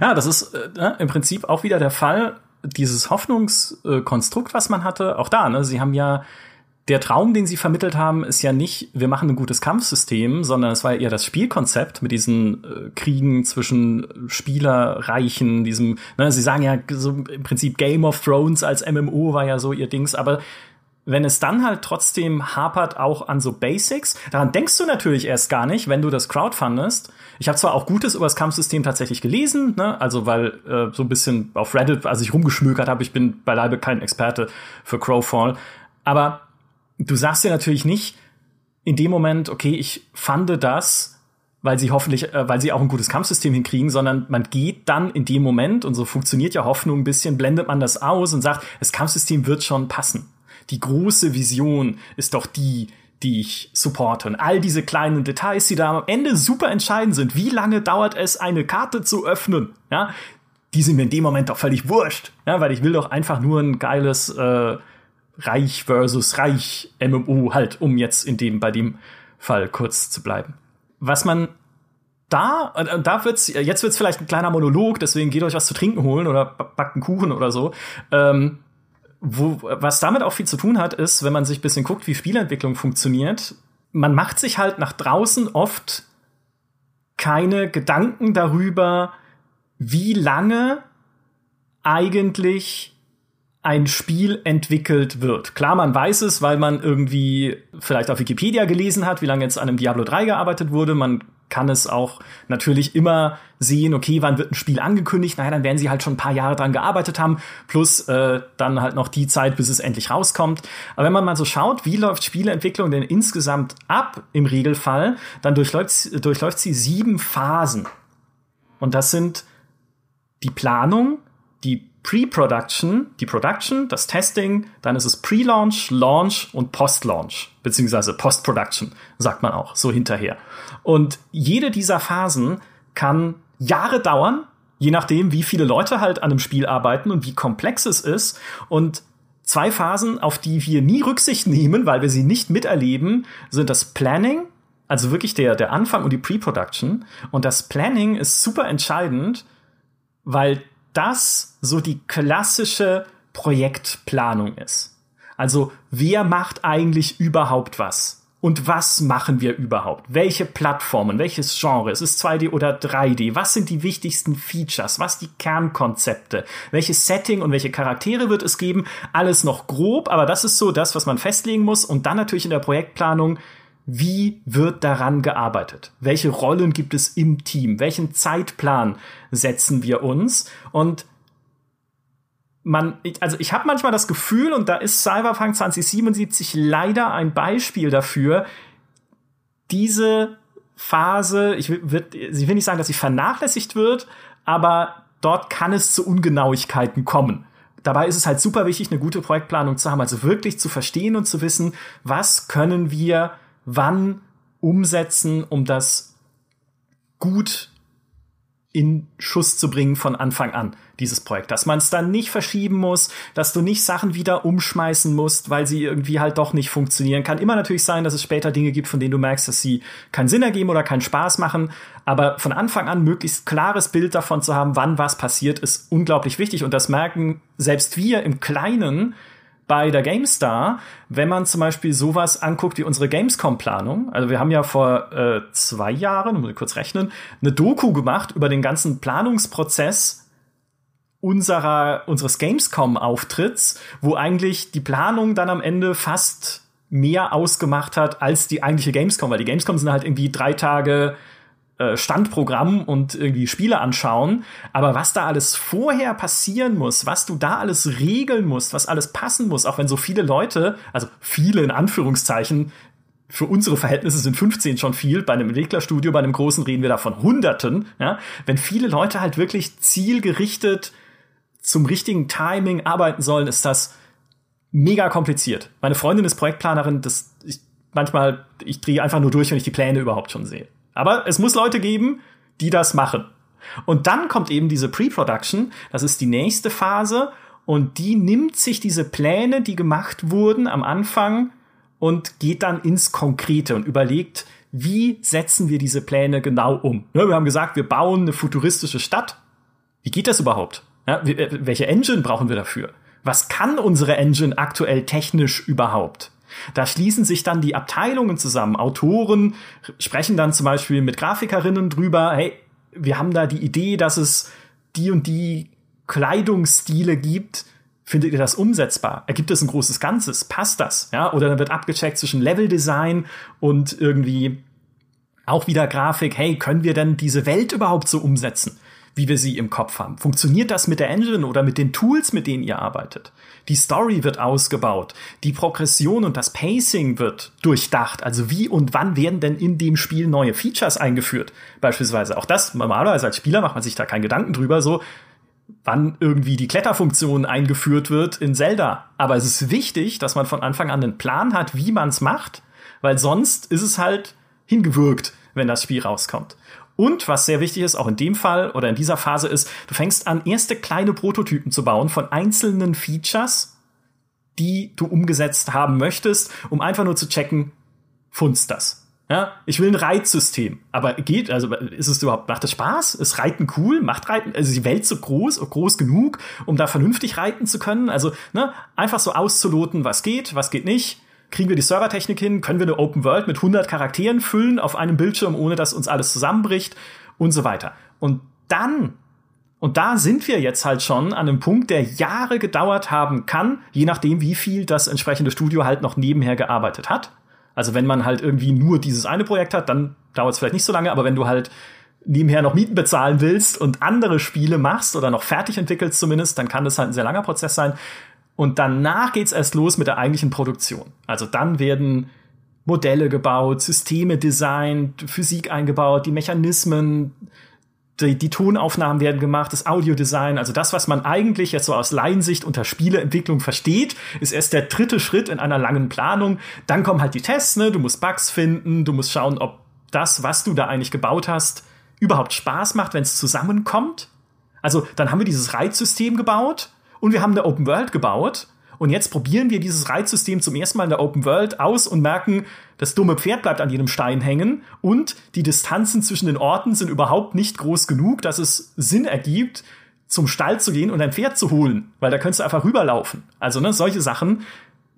A: Ja, das ist äh, im Prinzip auch wieder der Fall. Dieses Hoffnungskonstrukt, was man hatte, auch da, ne? Sie haben ja der Traum, den sie vermittelt haben, ist ja nicht, wir machen ein gutes Kampfsystem, sondern es war eher das Spielkonzept mit diesen äh, Kriegen zwischen Spielerreichen, diesem, ne, sie sagen ja so im Prinzip Game of Thrones als MMO war ja so ihr Dings, aber wenn es dann halt trotzdem hapert auch an so Basics, daran denkst du natürlich erst gar nicht, wenn du das crowdfundest. Ich habe zwar auch Gutes über das Kampfsystem tatsächlich gelesen, ne? also weil äh, so ein bisschen auf Reddit, als ich rumgeschmökert habe, ich bin beileibe kein Experte für Crowfall, aber du sagst dir natürlich nicht in dem Moment, okay, ich fande das, weil sie hoffentlich, äh, weil sie auch ein gutes Kampfsystem hinkriegen, sondern man geht dann in dem Moment, und so funktioniert ja Hoffnung ein bisschen, blendet man das aus und sagt, das Kampfsystem wird schon passen. Die große Vision ist doch die, die ich supporte. Und all diese kleinen Details, die da am Ende super entscheidend sind. Wie lange dauert es, eine Karte zu öffnen? Ja, die sind mir in dem Moment doch völlig wurscht. Ja, weil ich will doch einfach nur ein geiles äh, Reich versus Reich MMO halt, um jetzt in dem, bei dem Fall kurz zu bleiben. Was man da, und da wird's, jetzt wird's vielleicht ein kleiner Monolog, deswegen geht euch was zu trinken holen oder backt einen Kuchen oder so. Ähm, wo, was damit auch viel zu tun hat, ist, wenn man sich bisschen guckt, wie Spielentwicklung funktioniert, man macht sich halt nach draußen oft keine Gedanken darüber, wie lange eigentlich ein Spiel entwickelt wird. Klar, man weiß es, weil man irgendwie vielleicht auf Wikipedia gelesen hat, wie lange jetzt an einem Diablo 3 gearbeitet wurde. Man kann es auch natürlich immer sehen, okay, wann wird ein Spiel angekündigt? Naja, dann werden sie halt schon ein paar Jahre dran gearbeitet haben, plus äh, dann halt noch die Zeit, bis es endlich rauskommt. Aber wenn man mal so schaut, wie läuft Spieleentwicklung denn insgesamt ab im Regelfall, dann durchläuft, durchläuft sie sieben Phasen. Und das sind die Planung, Pre-Production, die Production, das Testing, dann ist es Pre-Launch, Launch und Post-Launch, beziehungsweise Post-Production, sagt man auch, so hinterher. Und jede dieser Phasen kann Jahre dauern, je nachdem, wie viele Leute halt an einem Spiel arbeiten und wie komplex es ist. Und zwei Phasen, auf die wir nie Rücksicht nehmen, weil wir sie nicht miterleben, sind das Planning, also wirklich der, der Anfang und die Pre-Production. Und das Planning ist super entscheidend, weil das so die klassische Projektplanung ist. Also wer macht eigentlich überhaupt was? Und was machen wir überhaupt? Welche Plattformen, welches Genre? Ist es 2D oder 3D? Was sind die wichtigsten Features? Was die Kernkonzepte? Welches Setting und welche Charaktere wird es geben? Alles noch grob, aber das ist so das, was man festlegen muss. Und dann natürlich in der Projektplanung, wie wird daran gearbeitet? Welche Rollen gibt es im Team? Welchen Zeitplan setzen wir uns? Und man, also ich habe manchmal das Gefühl, und da ist Cyberpunk 2077 leider ein Beispiel dafür, diese Phase, ich will, ich will nicht sagen, dass sie vernachlässigt wird, aber dort kann es zu Ungenauigkeiten kommen. Dabei ist es halt super wichtig, eine gute Projektplanung zu haben, also wirklich zu verstehen und zu wissen, was können wir wann umsetzen, um das gut in Schuss zu bringen von Anfang an, dieses Projekt. Dass man es dann nicht verschieben muss, dass du nicht Sachen wieder umschmeißen musst, weil sie irgendwie halt doch nicht funktionieren. Kann immer natürlich sein, dass es später Dinge gibt, von denen du merkst, dass sie keinen Sinn ergeben oder keinen Spaß machen. Aber von Anfang an möglichst klares Bild davon zu haben, wann was passiert, ist unglaublich wichtig. Und das merken selbst wir im Kleinen, bei der GameStar, wenn man zum Beispiel sowas anguckt wie unsere Gamescom-Planung. Also wir haben ja vor äh, zwei Jahren, ich kurz rechnen, eine Doku gemacht über den ganzen Planungsprozess unserer, unseres Gamescom-Auftritts, wo eigentlich die Planung dann am Ende fast mehr ausgemacht hat als die eigentliche Gamescom, weil die Gamescom sind halt irgendwie drei Tage Standprogramm und irgendwie Spiele anschauen. Aber was da alles vorher passieren muss, was du da alles regeln musst, was alles passen muss, auch wenn so viele Leute, also viele in Anführungszeichen, für unsere Verhältnisse sind 15 schon viel. Bei einem Entwicklerstudio, bei einem großen reden wir da von Hunderten. Ja? Wenn viele Leute halt wirklich zielgerichtet zum richtigen Timing arbeiten sollen, ist das mega kompliziert. Meine Freundin ist Projektplanerin, das ich, manchmal ich drehe einfach nur durch, wenn ich die Pläne überhaupt schon sehe. Aber es muss Leute geben, die das machen. Und dann kommt eben diese Pre-Production, das ist die nächste Phase und die nimmt sich diese Pläne, die gemacht wurden am Anfang und geht dann ins Konkrete und überlegt, wie setzen wir diese Pläne genau um. Ja, wir haben gesagt, wir bauen eine futuristische Stadt. Wie geht das überhaupt? Äh, welche Engine brauchen wir dafür? Was kann unsere Engine aktuell technisch überhaupt? Da schließen sich dann die Abteilungen zusammen. Autoren sprechen dann zum Beispiel mit Grafikerinnen drüber, hey, wir haben da die Idee, dass es die und die Kleidungsstile gibt. Findet ihr das umsetzbar? Ergibt es ein großes Ganzes? Passt das? Ja, oder dann wird abgecheckt zwischen Leveldesign und irgendwie auch wieder Grafik. Hey, können wir denn diese Welt überhaupt so umsetzen? Wie wir sie im Kopf haben. Funktioniert das mit der Engine oder mit den Tools, mit denen ihr arbeitet? Die Story wird ausgebaut, die Progression und das Pacing wird durchdacht. Also wie und wann werden denn in dem Spiel neue Features eingeführt? Beispielsweise auch das, normalerweise als Spieler macht man sich da keinen Gedanken drüber, so wann irgendwie die Kletterfunktion eingeführt wird in Zelda. Aber es ist wichtig, dass man von Anfang an einen Plan hat, wie man es macht, weil sonst ist es halt hingewirkt, wenn das Spiel rauskommt. Und was sehr wichtig ist, auch in dem Fall oder in dieser Phase ist, du fängst an, erste kleine Prototypen zu bauen von einzelnen Features, die du umgesetzt haben möchtest, um einfach nur zu checken, funzt das. Ja, ich will ein Reitsystem. Aber geht, also ist es überhaupt, macht es Spaß? Ist Reiten cool? Macht Reiten, also die Welt so groß, groß genug, um da vernünftig reiten zu können? Also, ne, einfach so auszuloten, was geht, was geht nicht kriegen wir die Servertechnik hin, können wir eine Open World mit 100 Charakteren füllen auf einem Bildschirm, ohne dass uns alles zusammenbricht und so weiter. Und dann, und da sind wir jetzt halt schon an einem Punkt, der Jahre gedauert haben kann, je nachdem, wie viel das entsprechende Studio halt noch nebenher gearbeitet hat. Also wenn man halt irgendwie nur dieses eine Projekt hat, dann dauert es vielleicht nicht so lange, aber wenn du halt nebenher noch Mieten bezahlen willst und andere Spiele machst oder noch fertig entwickelst zumindest, dann kann das halt ein sehr langer Prozess sein. Und danach geht's erst los mit der eigentlichen Produktion. Also dann werden Modelle gebaut, Systeme designt, Physik eingebaut, die Mechanismen, die, die Tonaufnahmen werden gemacht, das Audiodesign, also das, was man eigentlich jetzt so aus Laiensicht unter Spieleentwicklung versteht, ist erst der dritte Schritt in einer langen Planung. Dann kommen halt die Tests, ne? Du musst Bugs finden, du musst schauen, ob das, was du da eigentlich gebaut hast, überhaupt Spaß macht, wenn es zusammenkommt. Also dann haben wir dieses Reizsystem gebaut und wir haben eine Open World gebaut. Und jetzt probieren wir dieses Reizsystem zum ersten Mal in der Open World aus und merken, das dumme Pferd bleibt an jedem Stein hängen. Und die Distanzen zwischen den Orten sind überhaupt nicht groß genug, dass es Sinn ergibt, zum Stall zu gehen und ein Pferd zu holen, weil da könntest du einfach rüberlaufen. Also ne, solche Sachen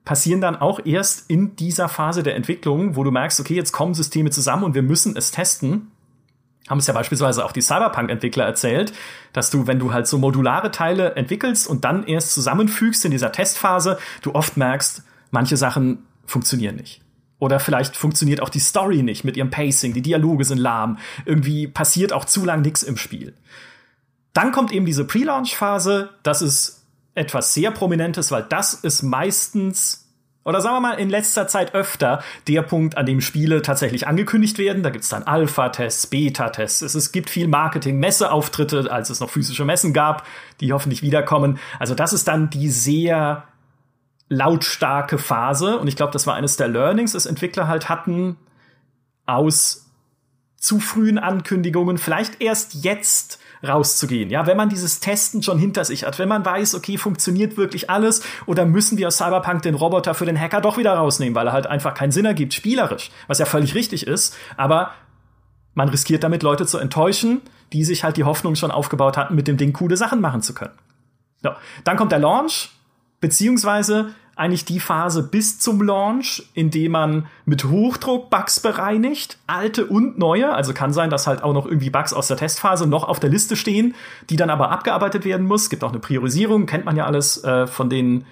A: passieren dann auch erst in dieser Phase der Entwicklung, wo du merkst, okay, jetzt kommen Systeme zusammen und wir müssen es testen haben es ja beispielsweise auch die Cyberpunk-Entwickler erzählt, dass du, wenn du halt so modulare Teile entwickelst und dann erst zusammenfügst in dieser Testphase, du oft merkst, manche Sachen funktionieren nicht. Oder vielleicht funktioniert auch die Story nicht mit ihrem Pacing, die Dialoge sind lahm, irgendwie passiert auch zu lang nichts im Spiel. Dann kommt eben diese Pre-Launch-Phase, das ist etwas sehr Prominentes, weil das ist meistens oder sagen wir mal in letzter Zeit öfter der Punkt, an dem Spiele tatsächlich angekündigt werden. Da gibt's dann Alpha-Tests, Beta-Tests. Es, es gibt viel Marketing, Messeauftritte, als es noch physische Messen gab, die hoffentlich wiederkommen. Also das ist dann die sehr lautstarke Phase. Und ich glaube, das war eines der Learnings, das Entwickler halt hatten aus zu frühen Ankündigungen. Vielleicht erst jetzt rauszugehen. Ja, wenn man dieses Testen schon hinter sich hat, wenn man weiß, okay, funktioniert wirklich alles oder müssen wir aus Cyberpunk den Roboter für den Hacker doch wieder rausnehmen, weil er halt einfach keinen Sinn ergibt, spielerisch, was ja völlig richtig ist, aber man riskiert damit Leute zu enttäuschen, die sich halt die Hoffnung schon aufgebaut hatten, mit dem Ding coole Sachen machen zu können. So, dann kommt der Launch, beziehungsweise eigentlich die Phase bis zum Launch, in dem man mit Hochdruck Bugs bereinigt, alte und neue. Also kann sein, dass halt auch noch irgendwie Bugs aus der Testphase noch auf der Liste stehen, die dann aber abgearbeitet werden muss. Es gibt auch eine Priorisierung, kennt man ja alles äh, von den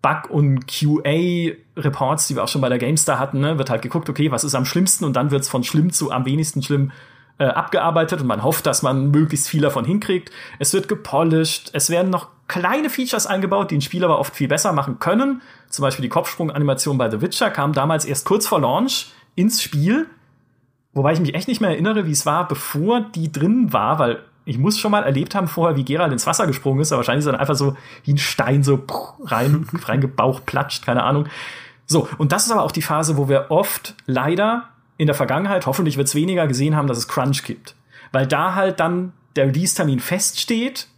A: Bug- und QA-Reports, die wir auch schon bei der GameStar hatten. Ne? Wird halt geguckt, okay, was ist am schlimmsten und dann wird's von schlimm zu am wenigsten schlimm äh, abgearbeitet und man hofft, dass man möglichst viel davon hinkriegt. Es wird gepolished, es werden noch kleine Features eingebaut, die ein Spiel aber oft viel besser machen können. Zum Beispiel die Kopfsprung-Animation bei The Witcher kam damals erst kurz vor Launch ins Spiel. Wobei ich mich echt nicht mehr erinnere, wie es war, bevor die drin war, weil ich muss schon mal erlebt haben vorher, wie Gerald ins Wasser gesprungen ist, aber wahrscheinlich ist er dann einfach so wie ein Stein so rein, reingebaucht, platscht, keine Ahnung. So, und das ist aber auch die Phase, wo wir oft leider in der Vergangenheit, hoffentlich wird es weniger, gesehen haben, dass es Crunch gibt. Weil da halt dann der Release-Termin feststeht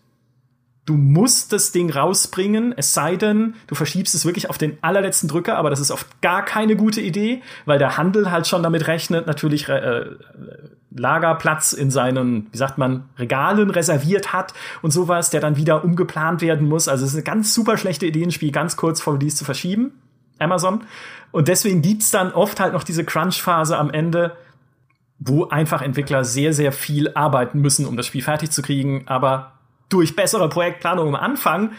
A: du musst das Ding rausbringen, es sei denn, du verschiebst es wirklich auf den allerletzten Drücker, aber das ist oft gar keine gute Idee, weil der Handel halt schon damit rechnet, natürlich äh, Lagerplatz in seinen, wie sagt man, Regalen reserviert hat und sowas, der dann wieder umgeplant werden muss. Also es ist eine ganz super schlechte Idee, ein Spiel ganz kurz vor Release zu verschieben. Amazon. Und deswegen gibt's dann oft halt noch diese Crunch-Phase am Ende, wo einfach Entwickler sehr, sehr viel arbeiten müssen, um das Spiel fertig zu kriegen, aber durch bessere Projektplanung am Anfang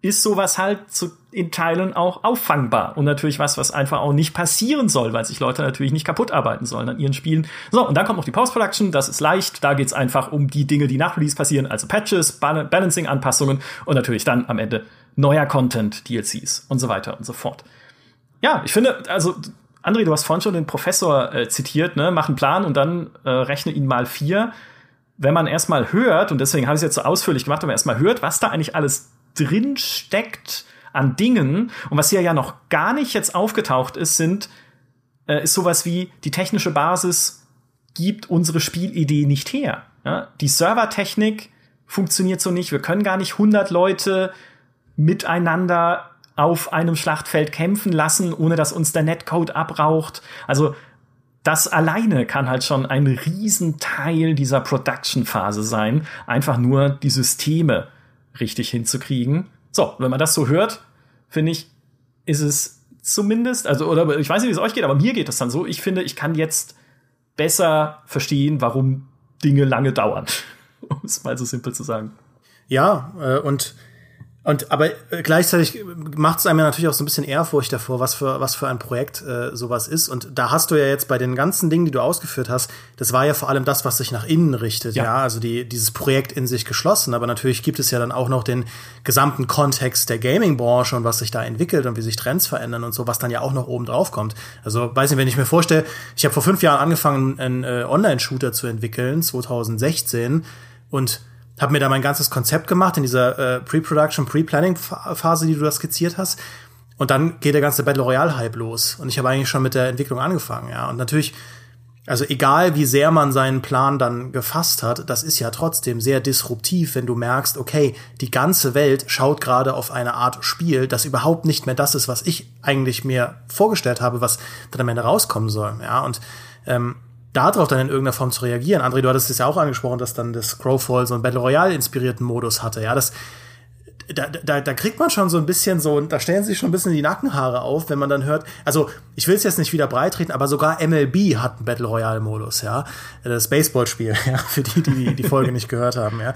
A: ist sowas halt zu, in Teilen auch auffangbar. Und natürlich was, was einfach auch nicht passieren soll, weil sich Leute natürlich nicht kaputt arbeiten sollen an ihren Spielen. So, und dann kommt noch die Post-Production, das ist leicht. Da geht's einfach um die Dinge, die nach Release passieren, also Patches, Balancing-Anpassungen und natürlich dann am Ende neuer Content, DLCs und so weiter und so fort. Ja, ich finde, also André, du hast vorhin schon den Professor äh, zitiert, ne? Mach einen Plan und dann äh, rechne ihn mal vier wenn man erstmal hört, und deswegen habe ich es jetzt so ausführlich gemacht, wenn man erstmal hört, was da eigentlich alles drin steckt an Dingen und was hier ja noch gar nicht jetzt aufgetaucht ist, sind, äh, ist sowas wie die technische Basis gibt unsere Spielidee nicht her. Ja? Die Servertechnik funktioniert so nicht. Wir können gar nicht 100 Leute miteinander auf einem Schlachtfeld kämpfen lassen, ohne dass uns der Netcode abraucht. Also das alleine kann halt schon ein Riesenteil dieser Production-Phase sein, einfach nur die Systeme richtig hinzukriegen. So, wenn man das so hört, finde ich, ist es zumindest, also, oder ich weiß nicht, wie es euch geht, aber mir geht es dann so. Ich finde, ich kann jetzt besser verstehen, warum Dinge lange dauern. um es mal so simpel zu sagen.
B: Ja, äh, und und aber äh, gleichzeitig macht es einem ja natürlich auch so ein bisschen Ehrfurcht davor, was für was für ein Projekt äh, sowas ist. Und da hast du ja jetzt bei den ganzen Dingen, die du ausgeführt hast, das war ja vor allem das, was sich nach innen richtet. Ja, ja? also die dieses Projekt in sich geschlossen. Aber natürlich gibt es ja dann auch noch den gesamten Kontext der Gaming-Branche und was sich da entwickelt und wie sich Trends verändern und so, was dann ja auch noch oben drauf kommt. Also weiß nicht, wenn ich mir vorstelle, ich habe vor fünf Jahren angefangen, einen äh, Online-Shooter zu entwickeln, 2016 und habe mir da mein ganzes Konzept gemacht in dieser äh, Pre-Production, Pre-Planning-Phase, die du da skizziert hast. Und dann geht der ganze Battle Royale-Hype los. Und ich habe eigentlich schon mit der Entwicklung angefangen, ja. Und natürlich Also egal, wie sehr man seinen Plan dann gefasst hat, das ist ja trotzdem sehr disruptiv, wenn du merkst, okay, die ganze Welt schaut gerade auf eine Art Spiel, das überhaupt nicht mehr das ist, was ich eigentlich mir vorgestellt habe, was dann am Ende rauskommen soll. Ja, und ähm, darauf dann in irgendeiner Form zu reagieren. André, du hattest es ja auch angesprochen, dass dann das Crowfall so einen Battle Royale inspirierten Modus hatte. Ja, das da, da, da kriegt man schon so ein bisschen so, da stellen sich schon ein bisschen die Nackenhaare auf, wenn man dann hört, also ich will es jetzt nicht wieder breitreten, aber sogar MLB hat einen Battle Royale Modus, ja. Das Baseballspiel, ja, für die, die die Folge nicht gehört haben, ja.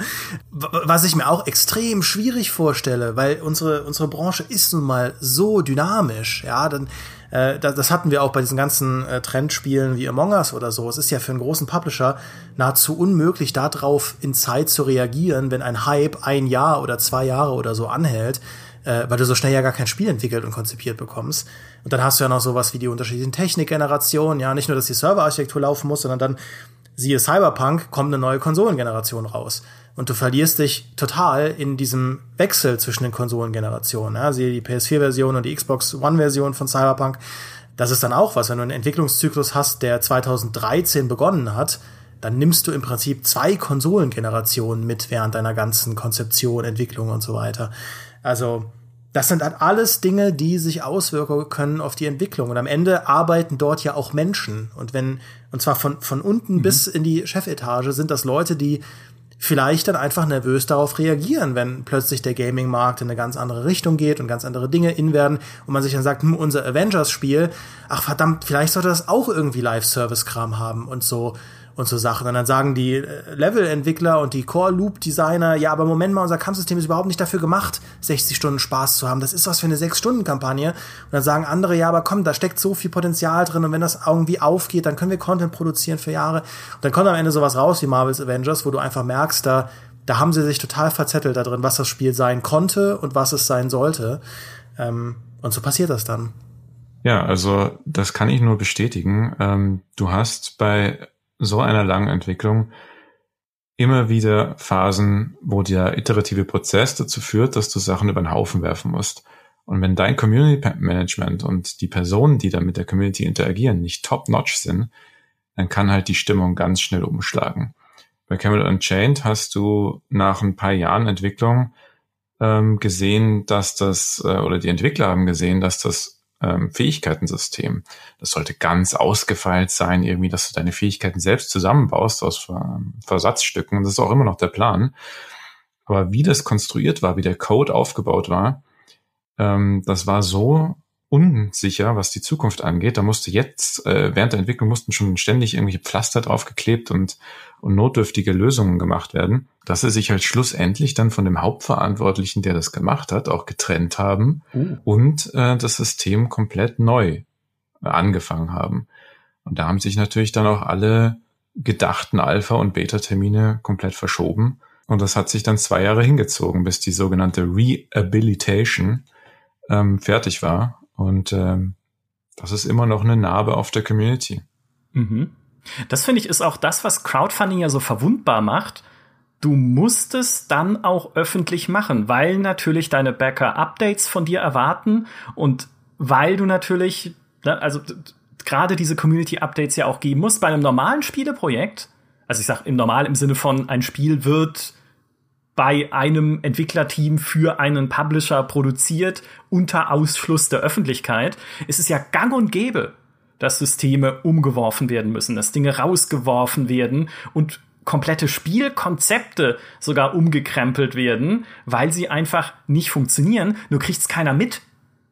B: Was ich mir auch extrem schwierig vorstelle, weil unsere, unsere Branche ist nun mal so dynamisch, ja, dann äh, das, hatten wir auch bei diesen ganzen äh, Trendspielen wie Among Us oder so. Es ist ja für einen großen Publisher nahezu unmöglich, darauf in Zeit zu reagieren, wenn ein Hype ein Jahr oder zwei Jahre oder so anhält, äh, weil du so schnell ja gar kein Spiel entwickelt und konzipiert bekommst. Und dann hast du ja noch sowas wie die unterschiedlichen Technikgenerationen, ja, nicht nur, dass die Serverarchitektur laufen muss, sondern dann, siehe Cyberpunk, kommt eine neue Konsolengeneration raus und du verlierst dich total in diesem Wechsel zwischen den Konsolengenerationen. Ja, siehe die PS4-Version und die Xbox One-Version von Cyberpunk. Das ist dann auch was, wenn du einen Entwicklungszyklus hast, der 2013 begonnen hat, dann nimmst du im Prinzip zwei Konsolengenerationen mit während deiner ganzen Konzeption, Entwicklung und so weiter. Also das sind dann alles Dinge, die sich auswirken können auf die Entwicklung. Und am Ende arbeiten dort ja auch Menschen. Und wenn, und zwar von, von unten mhm. bis in die Chefetage sind das Leute, die vielleicht dann einfach nervös darauf reagieren, wenn plötzlich der Gaming-Markt in eine ganz andere Richtung geht und ganz andere Dinge in werden und man sich dann sagt, hm, unser Avengers-Spiel, ach verdammt, vielleicht sollte das auch irgendwie Live-Service-Kram haben und so und so Sachen. Und dann sagen die äh, Level-Entwickler und die Core-Loop-Designer, ja, aber Moment mal, unser Kampfsystem ist überhaupt nicht dafür gemacht, 60 Stunden Spaß zu haben. Das ist was für eine 6-Stunden-Kampagne. Und dann sagen andere, ja, aber komm, da steckt so viel Potenzial drin und wenn das irgendwie aufgeht, dann können wir Content produzieren für Jahre. Und dann kommt am Ende sowas raus wie Marvel's Avengers, wo du einfach merkst, da, da haben sie sich total verzettelt da drin, was das Spiel sein konnte und was es sein sollte. Ähm, und so passiert das dann.
C: Ja, also das kann ich nur bestätigen. Ähm, du hast bei so einer langen Entwicklung immer wieder Phasen, wo der iterative Prozess dazu führt, dass du Sachen über den Haufen werfen musst. Und wenn dein Community Management und die Personen, die da mit der Community interagieren, nicht top-notch sind, dann kann halt die Stimmung ganz schnell umschlagen. Bei Camel Unchained hast du nach ein paar Jahren Entwicklung ähm, gesehen, dass das, äh, oder die Entwickler haben gesehen, dass das ähm, Fähigkeitensystem. Das sollte ganz ausgefeilt sein, irgendwie, dass du deine Fähigkeiten selbst zusammenbaust aus ähm, Versatzstücken. Und das ist auch immer noch der Plan. Aber wie das konstruiert war, wie der Code aufgebaut war, ähm, das war so unsicher, was die Zukunft angeht. Da musste jetzt, äh, während der Entwicklung mussten schon ständig irgendwelche Pflaster draufgeklebt und, und notdürftige Lösungen gemacht werden, dass sie sich halt schlussendlich dann von dem Hauptverantwortlichen, der das gemacht hat, auch getrennt haben uh. und äh, das System komplett neu angefangen haben. Und da haben sich natürlich dann auch alle gedachten Alpha- und Beta-Termine komplett verschoben. Und das hat sich dann zwei Jahre hingezogen, bis die sogenannte Rehabilitation ähm, fertig war. Und ähm, das ist immer noch eine Narbe auf der Community.
A: Mhm. Das finde ich ist auch das, was Crowdfunding ja so verwundbar macht. Du musst es dann auch öffentlich machen, weil natürlich deine Backer Updates von dir erwarten und weil du natürlich, ne, also gerade diese Community Updates ja auch geben musst. Bei einem normalen Spieleprojekt, also ich sag im Normal im Sinne von ein Spiel wird bei einem Entwicklerteam für einen Publisher produziert unter Ausschluss der Öffentlichkeit, ist es ja gang und gäbe, dass Systeme umgeworfen werden müssen, dass Dinge rausgeworfen werden und komplette Spielkonzepte sogar umgekrempelt werden, weil sie einfach nicht funktionieren. Nur kriegt's keiner mit.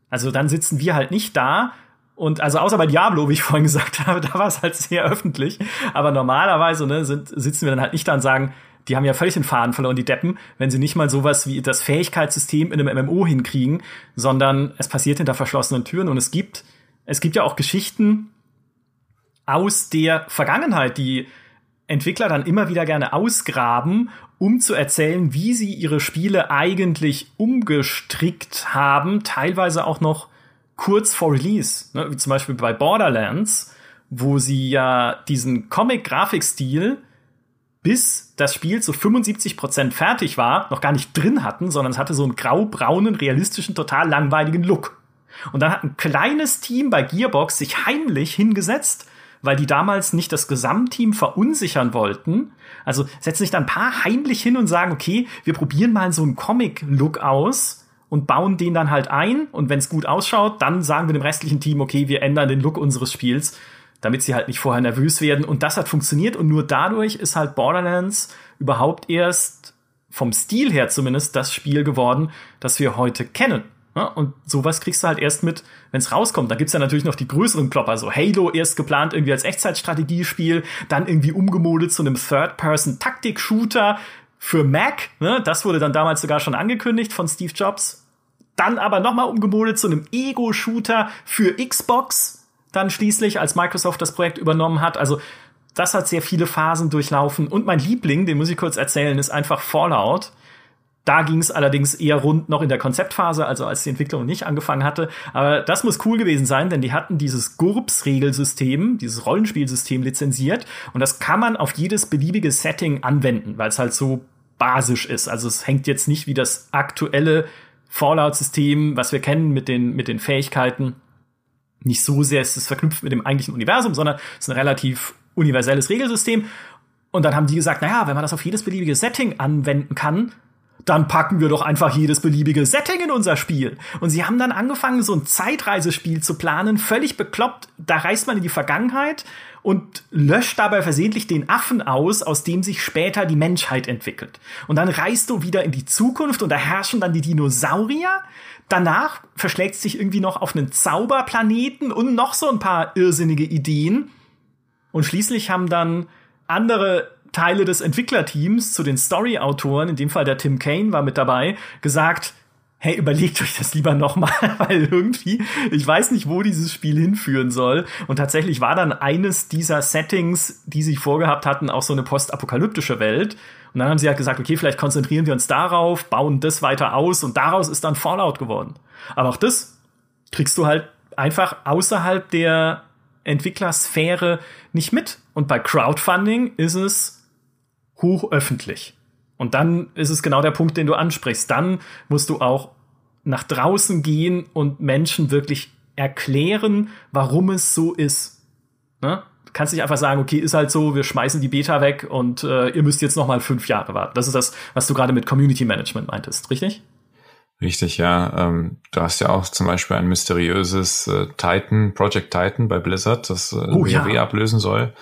A: Also dann sitzen wir halt nicht da und also außer bei Diablo, wie ich vorhin gesagt habe, da war es halt sehr öffentlich. Aber normalerweise ne, sind, sitzen wir dann halt nicht da und sagen, die haben ja völlig den Faden verloren, die Deppen, wenn sie nicht mal sowas wie das Fähigkeitssystem in einem MMO hinkriegen, sondern es passiert hinter verschlossenen Türen und es gibt, es gibt ja auch Geschichten aus der Vergangenheit, die Entwickler dann immer wieder gerne ausgraben, um zu erzählen, wie sie ihre Spiele eigentlich umgestrickt haben, teilweise auch noch kurz vor Release, ne, wie zum Beispiel bei Borderlands, wo sie ja diesen Comic-Grafikstil bis das Spiel zu 75 Prozent fertig war, noch gar nicht drin hatten, sondern es hatte so einen grau-braunen, realistischen, total langweiligen Look. Und dann hat ein kleines Team bei Gearbox sich heimlich hingesetzt, weil die damals nicht das Gesamtteam verunsichern wollten. Also setzen sich dann ein paar heimlich hin und sagen, okay, wir probieren mal so einen Comic-Look aus und bauen den dann halt ein. Und wenn es gut ausschaut, dann sagen wir dem restlichen Team, okay, wir ändern den Look unseres Spiels, damit sie halt nicht vorher nervös werden. Und das hat funktioniert. Und nur dadurch ist halt Borderlands überhaupt erst vom Stil her zumindest das Spiel geworden, das wir heute kennen. Ja, und sowas kriegst du halt erst mit, wenn es rauskommt. Da gibt's ja natürlich noch die größeren Klopper, so Halo erst geplant irgendwie als Echtzeitstrategiespiel, dann irgendwie umgemodet zu einem Third-Person-Taktik-Shooter für Mac. Ne? Das wurde dann damals sogar schon angekündigt von Steve Jobs. Dann aber nochmal umgemodet zu einem Ego-Shooter für Xbox. Dann schließlich, als Microsoft das Projekt übernommen hat. Also das hat sehr viele Phasen durchlaufen. Und mein Liebling, den muss ich kurz erzählen, ist einfach Fallout da ging es allerdings eher rund noch in der Konzeptphase, also als die Entwicklung nicht angefangen hatte. Aber das muss cool gewesen sein, denn die hatten dieses GURPS-Regelsystem, dieses Rollenspielsystem lizenziert. Und das kann man auf jedes beliebige Setting anwenden, weil es halt so basisch ist. Also es hängt jetzt nicht wie das aktuelle Fallout-System, was wir kennen mit den, mit den Fähigkeiten. Nicht so sehr ist es verknüpft mit dem eigentlichen Universum, sondern es ist ein relativ universelles Regelsystem. Und dann haben die gesagt, naja, wenn man das auf jedes beliebige Setting anwenden kann, dann packen wir doch einfach jedes beliebige Setting in unser Spiel. Und sie haben dann angefangen, so ein Zeitreisespiel zu planen, völlig bekloppt. Da reist man in die Vergangenheit und löscht dabei versehentlich den Affen aus, aus dem sich später die Menschheit entwickelt. Und dann reist du wieder in die Zukunft und da herrschen dann die Dinosaurier. Danach verschlägt sich irgendwie noch auf einen Zauberplaneten und noch so ein paar irrsinnige Ideen. Und schließlich haben dann andere Teile des Entwicklerteams zu den Story-Autoren, in dem Fall der Tim Kane war mit dabei, gesagt, hey, überlegt euch das lieber nochmal, weil irgendwie, ich weiß nicht, wo dieses Spiel hinführen soll. Und tatsächlich war dann eines dieser Settings, die sie vorgehabt hatten, auch so eine postapokalyptische Welt. Und dann haben sie halt gesagt, okay, vielleicht konzentrieren wir uns darauf, bauen das weiter aus und daraus ist dann Fallout geworden. Aber auch das kriegst du halt einfach außerhalb der Entwicklersphäre nicht mit. Und bei Crowdfunding ist es hochöffentlich. Und dann ist es genau der Punkt, den du ansprichst. Dann musst du auch nach draußen gehen und Menschen wirklich erklären, warum es so ist. Ne? Kannst nicht einfach sagen, okay, ist halt so, wir schmeißen die Beta weg und äh, ihr müsst jetzt noch mal fünf Jahre warten. Das ist das, was du gerade mit Community Management meintest, richtig?
C: Richtig, ja. Ähm, du hast ja auch zum Beispiel ein mysteriöses äh, Titan, Project Titan bei Blizzard, das äh, oh, ja. ablösen soll.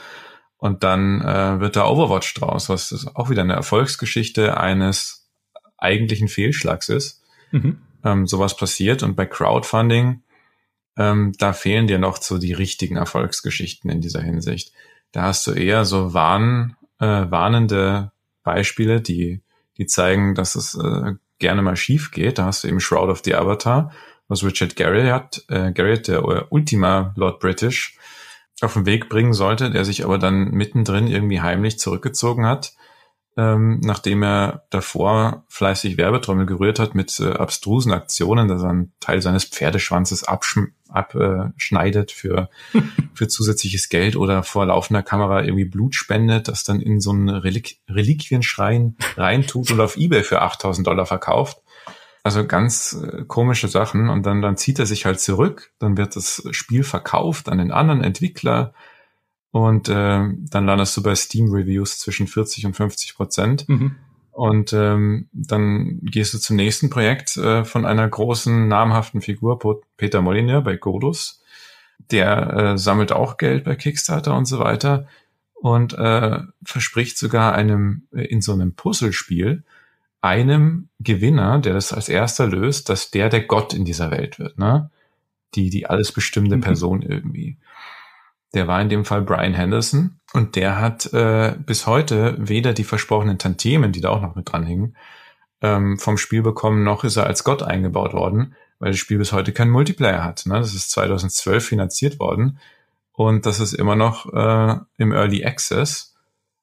C: Und dann äh, wird da Overwatch draus, was auch wieder eine Erfolgsgeschichte eines eigentlichen Fehlschlags ist. Mhm. Ähm, sowas passiert und bei Crowdfunding, ähm, da fehlen dir noch so die richtigen Erfolgsgeschichten in dieser Hinsicht. Da hast du eher so warn, äh, warnende Beispiele, die, die zeigen, dass es äh, gerne mal schief geht. Da hast du eben Shroud of the Avatar, was Richard Garriott, äh, Garriott der Ultima Lord British, auf den Weg bringen sollte, der sich aber dann mittendrin irgendwie heimlich zurückgezogen hat, ähm, nachdem er davor fleißig Werbetrommel gerührt hat mit äh, abstrusen Aktionen, dass er einen Teil seines Pferdeschwanzes abschneidet für, für zusätzliches Geld oder vor laufender Kamera irgendwie Blut spendet, das dann in so einen Relik Reliquienschrein reintut und auf Ebay für 8000 Dollar verkauft. Also ganz äh, komische Sachen. Und dann, dann zieht er sich halt zurück, dann wird das Spiel verkauft an den anderen Entwickler und äh, dann landest du bei Steam Reviews zwischen 40 und 50 Prozent. Mhm. Und ähm, dann gehst du zum nächsten Projekt äh, von einer großen namhaften Figur, Peter Molyneux bei Godus. Der äh, sammelt auch Geld bei Kickstarter und so weiter und äh, verspricht sogar einem äh, in so einem Puzzlespiel einem Gewinner, der das als erster löst, dass der der Gott in dieser Welt wird, ne? Die, die alles bestimmte mhm. Person irgendwie. Der war in dem Fall Brian Henderson und der hat äh, bis heute weder die versprochenen Tantiemen, die da auch noch mit dranhängen, ähm, vom Spiel bekommen, noch ist er als Gott eingebaut worden, weil das Spiel bis heute keinen Multiplayer hat. Ne? Das ist 2012 finanziert worden und das ist immer noch äh, im Early Access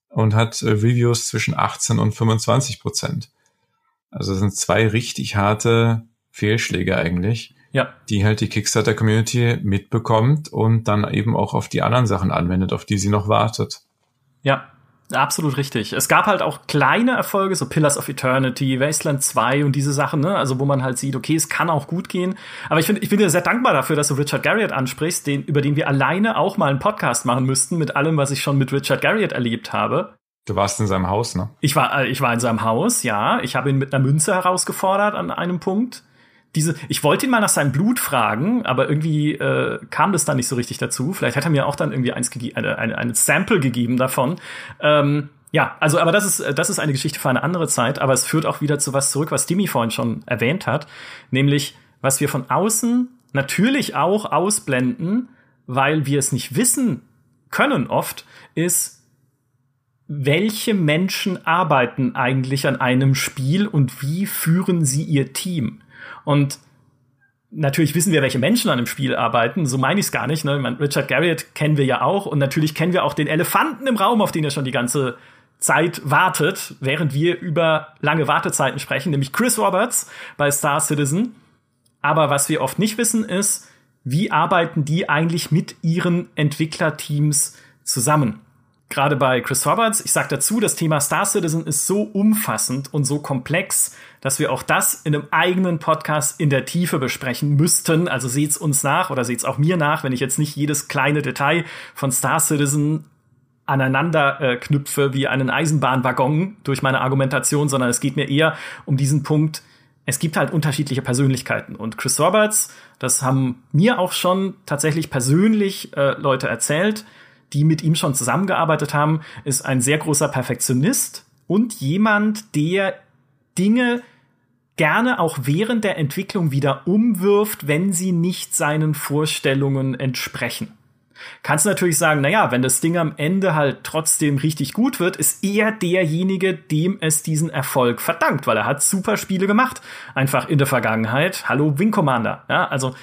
C: und hat äh, Reviews zwischen 18 und 25 Prozent. Also das sind zwei richtig harte Fehlschläge eigentlich,
A: ja.
C: die halt die Kickstarter-Community mitbekommt und dann eben auch auf die anderen Sachen anwendet, auf die sie noch wartet.
A: Ja, Absolut richtig. Es gab halt auch kleine Erfolge, so Pillars of Eternity, Wasteland 2 und diese Sachen, ne? Also wo man halt sieht, okay, es kann auch gut gehen. Aber ich finde, ich bin dir sehr dankbar dafür, dass du Richard Garriott ansprichst, den, über den wir alleine auch mal einen Podcast machen müssten, mit allem, was ich schon mit Richard Garriott erlebt habe.
C: Du warst in seinem Haus, ne?
A: Ich war, äh, ich war in seinem Haus, ja. Ich habe ihn mit einer Münze herausgefordert an einem Punkt diese, ich wollte ihn mal nach seinem Blut fragen, aber irgendwie äh, kam das dann nicht so richtig dazu. Vielleicht hat er mir auch dann irgendwie eins eine, eine, eine Sample gegeben davon. Ähm, ja, also, aber das ist, das ist eine Geschichte für eine andere Zeit, aber es führt auch wieder zu was zurück, was Dimi vorhin schon erwähnt hat, nämlich, was wir von außen natürlich auch ausblenden, weil wir es nicht wissen können oft, ist, welche Menschen arbeiten eigentlich an einem Spiel und wie führen sie ihr Team? Und natürlich wissen wir, welche Menschen an dem Spiel arbeiten. So meine ich es gar nicht. Ne? Richard Garriott kennen wir ja auch. Und natürlich kennen wir auch den Elefanten im Raum, auf den er schon die ganze Zeit wartet, während wir über lange Wartezeiten sprechen, nämlich Chris Roberts bei Star Citizen. Aber was wir oft nicht wissen, ist, wie arbeiten die eigentlich mit ihren Entwicklerteams zusammen? Gerade bei Chris Roberts, ich sage dazu, das Thema Star Citizen ist so umfassend und so komplex, dass wir auch das in einem eigenen Podcast in der Tiefe besprechen müssten. Also seht's uns nach oder seht's auch mir nach, wenn ich jetzt nicht jedes kleine Detail von Star Citizen aneinander äh, knüpfe wie einen Eisenbahnwaggon durch meine Argumentation, sondern es geht mir eher um diesen Punkt, es gibt halt unterschiedliche Persönlichkeiten. Und Chris Roberts, das haben mir auch schon tatsächlich persönlich äh, Leute erzählt, die mit ihm schon zusammengearbeitet haben, ist ein sehr großer Perfektionist und jemand, der Dinge gerne auch während der Entwicklung wieder umwirft, wenn sie nicht seinen Vorstellungen entsprechen. Kannst natürlich sagen, naja, wenn das Ding am Ende halt trotzdem richtig gut wird, ist er derjenige, dem es diesen Erfolg verdankt, weil er hat super Spiele gemacht. Einfach in der Vergangenheit. Hallo Wing Commander. Ja, also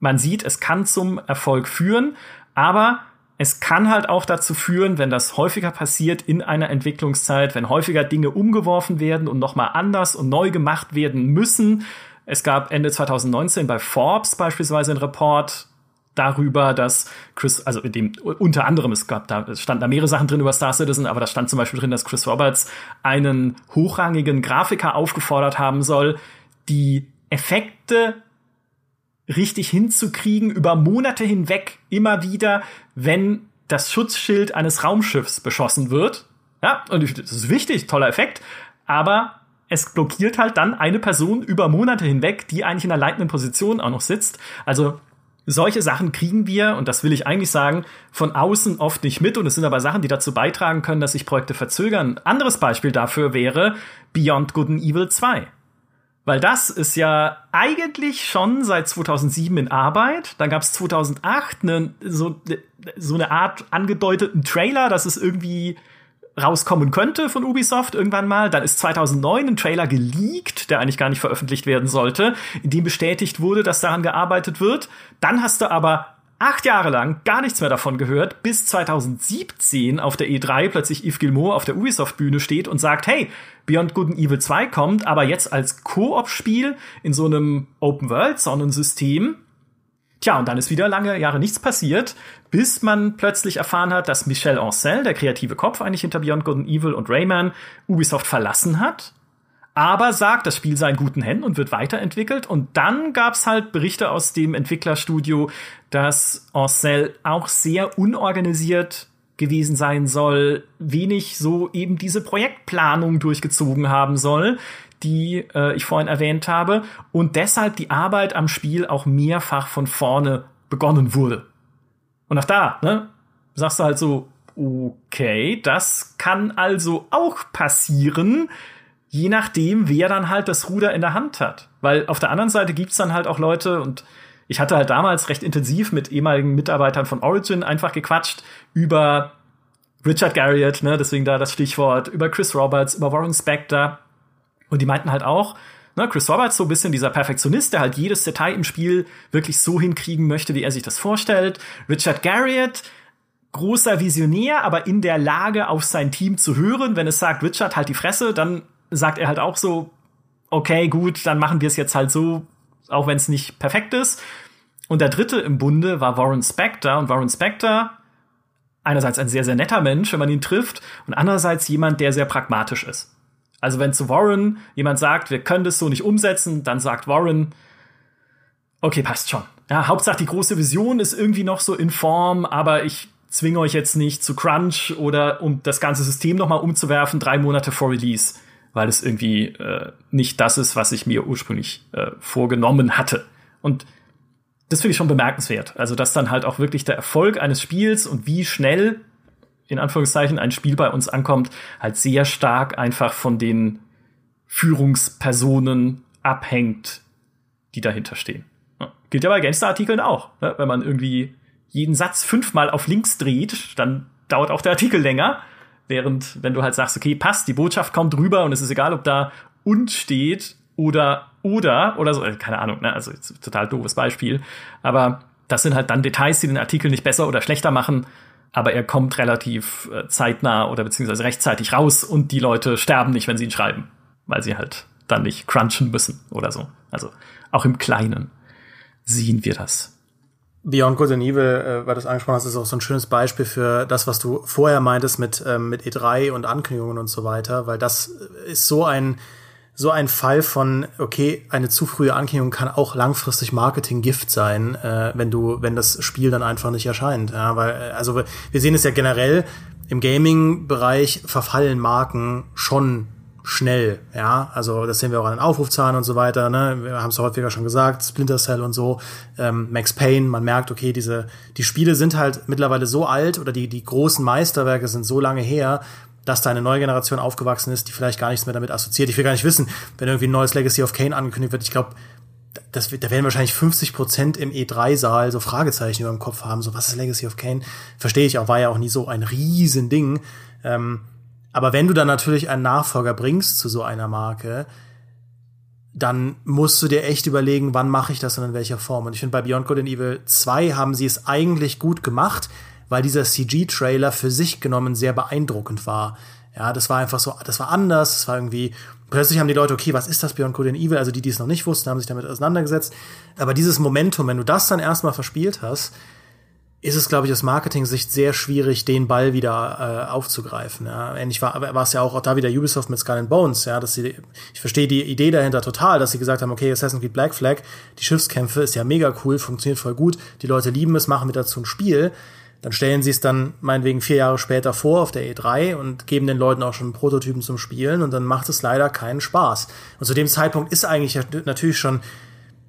A: man sieht, es kann zum Erfolg führen, aber es kann halt auch dazu führen, wenn das häufiger passiert in einer Entwicklungszeit, wenn häufiger Dinge umgeworfen werden und nochmal anders und neu gemacht werden müssen. Es gab Ende 2019 bei Forbes beispielsweise einen Report darüber, dass Chris, also in dem unter anderem es gab da es standen da mehrere Sachen drin über Star Citizen, aber da stand zum Beispiel drin, dass Chris Roberts einen hochrangigen Grafiker aufgefordert haben soll, die Effekte richtig hinzukriegen über Monate hinweg immer wieder, wenn das Schutzschild eines Raumschiffs beschossen wird. Ja, und das ist wichtig, toller Effekt, aber es blockiert halt dann eine Person über Monate hinweg, die eigentlich in einer leitenden Position auch noch sitzt. Also solche Sachen kriegen wir, und das will ich eigentlich sagen, von außen oft nicht mit. Und es sind aber Sachen, die dazu beitragen können, dass sich Projekte verzögern. Anderes Beispiel dafür wäre Beyond Good and Evil 2. Weil das ist ja eigentlich schon seit 2007 in Arbeit. Dann gab es 2008 ne, so, so eine Art angedeuteten Trailer, dass es irgendwie rauskommen könnte von Ubisoft irgendwann mal. Dann ist 2009 ein Trailer geleakt, der eigentlich gar nicht veröffentlicht werden sollte, in dem bestätigt wurde, dass daran gearbeitet wird. Dann hast du aber acht Jahre lang gar nichts mehr davon gehört, bis 2017 auf der E3 plötzlich Yves Gilmour auf der Ubisoft-Bühne steht und sagt, hey, Beyond Good and Evil 2 kommt, aber jetzt als Koop-Spiel in so einem Open-World-Sonnensystem. Tja, und dann ist wieder lange Jahre nichts passiert, bis man plötzlich erfahren hat, dass Michel Ancel, der kreative Kopf eigentlich hinter Beyond Good and Evil und Rayman, Ubisoft verlassen hat aber sagt, das Spiel sei in guten Händen und wird weiterentwickelt. Und dann gab's halt Berichte aus dem Entwicklerstudio, dass Ancel auch sehr unorganisiert gewesen sein soll, wenig so eben diese Projektplanung durchgezogen haben soll, die äh, ich vorhin erwähnt habe, und deshalb die Arbeit am Spiel auch mehrfach von vorne begonnen wurde. Und auch da, ne, sagst du halt so, okay, das kann also auch passieren, je nachdem, wer dann halt das Ruder in der Hand hat. Weil auf der anderen Seite gibt's dann halt auch Leute und ich hatte halt damals recht intensiv mit ehemaligen Mitarbeitern von Origin einfach gequatscht über Richard Garriott, ne, deswegen da das Stichwort, über Chris Roberts, über Warren Spector. Und die meinten halt auch, ne, Chris Roberts so ein bisschen dieser Perfektionist, der halt jedes Detail im Spiel wirklich so hinkriegen möchte, wie er sich das vorstellt. Richard Garriott, großer Visionär, aber in der Lage, auf sein Team zu hören. Wenn es sagt, Richard, halt die Fresse, dann sagt er halt auch so, okay, gut, dann machen wir es jetzt halt so, auch wenn es nicht perfekt ist. Und der dritte im Bunde war Warren Spector und Warren Spector einerseits ein sehr, sehr netter Mensch, wenn man ihn trifft, und andererseits jemand, der sehr pragmatisch ist. Also wenn zu Warren jemand sagt, wir können das so nicht umsetzen, dann sagt Warren, okay, passt schon. Ja, Hauptsache die große Vision ist irgendwie noch so in Form, aber ich zwinge euch jetzt nicht zu Crunch oder um das ganze System nochmal umzuwerfen, drei Monate vor Release, weil es irgendwie äh, nicht das ist, was ich mir ursprünglich äh, vorgenommen hatte. Und das finde ich schon bemerkenswert. Also, dass dann halt auch wirklich der Erfolg eines Spiels und wie schnell, in Anführungszeichen, ein Spiel bei uns ankommt, halt sehr stark einfach von den Führungspersonen abhängt, die dahinter stehen. Ja. Gilt ja bei Gangster-Artikeln auch. Ne? Wenn man irgendwie jeden Satz fünfmal auf links dreht, dann dauert auch der Artikel länger. Während, wenn du halt sagst, okay, passt, die Botschaft kommt rüber und es ist egal, ob da und steht oder oder oder so, äh, keine Ahnung, ne? also total doofes Beispiel. Aber das sind halt dann Details, die den Artikel nicht besser oder schlechter machen, aber er kommt relativ äh, zeitnah oder beziehungsweise rechtzeitig raus und die Leute sterben nicht, wenn sie ihn schreiben, weil sie halt dann nicht crunchen müssen oder so. Also auch im Kleinen sehen wir das.
B: Beyond Good and Evil, äh, weil du es angesprochen hast, ist auch so ein schönes Beispiel für das, was du vorher meintest mit, ähm, mit E3 und Ankündigungen und so weiter, weil das ist so ein, so ein Fall von, okay, eine zu frühe Ankündigung kann auch langfristig Marketing-Gift sein, äh, wenn du, wenn das Spiel dann einfach nicht erscheint. Ja, weil, äh, also wir sehen es ja generell, im Gaming-Bereich verfallen Marken schon schnell, ja, also das sehen wir auch an den Aufrufzahlen und so weiter, ne? wir haben es häufiger schon gesagt, Splinter Cell und so, ähm, Max Payne, man merkt, okay, diese, die Spiele sind halt mittlerweile so alt oder die, die großen Meisterwerke sind so lange her, dass da eine neue Generation aufgewachsen ist, die vielleicht gar nichts mehr damit assoziiert. Ich will gar nicht wissen, wenn irgendwie ein neues Legacy of Kane angekündigt wird, ich glaube, das, da werden wahrscheinlich 50 Prozent im E3-Saal so Fragezeichen über dem Kopf haben, so was ist Legacy of Kane? Verstehe ich auch, war ja auch nie so ein Riesending. Ähm, aber wenn du dann natürlich einen Nachfolger bringst zu so einer Marke, dann musst du dir echt überlegen, wann mache ich das und in welcher Form. Und ich finde, bei Beyond Good and Evil 2 haben sie es eigentlich gut gemacht, weil dieser CG-Trailer für sich genommen sehr beeindruckend war. Ja, das war einfach so, das war anders, das war irgendwie, plötzlich haben die Leute, okay, was ist das Beyond Good and Evil? Also die, die es noch nicht wussten, haben sich damit auseinandergesetzt. Aber dieses Momentum, wenn du das dann erstmal verspielt hast, ist es, glaube ich, aus Marketing-Sicht sehr schwierig, den Ball wieder äh, aufzugreifen. Ja. Ähnlich war, war es ja auch, auch da wieder Ubisoft mit Skull and Bones, ja, dass sie, ich verstehe die Idee dahinter total, dass sie gesagt haben, okay, Assassin's Creed Black Flag, die Schiffskämpfe ist ja mega cool, funktioniert voll gut, die Leute lieben es, machen mit dazu ein Spiel. Dann stellen sie es dann meinetwegen vier Jahre später vor auf der E3 und geben den Leuten auch schon Prototypen zum Spielen und dann macht es leider keinen Spaß. Und zu dem Zeitpunkt ist eigentlich natürlich schon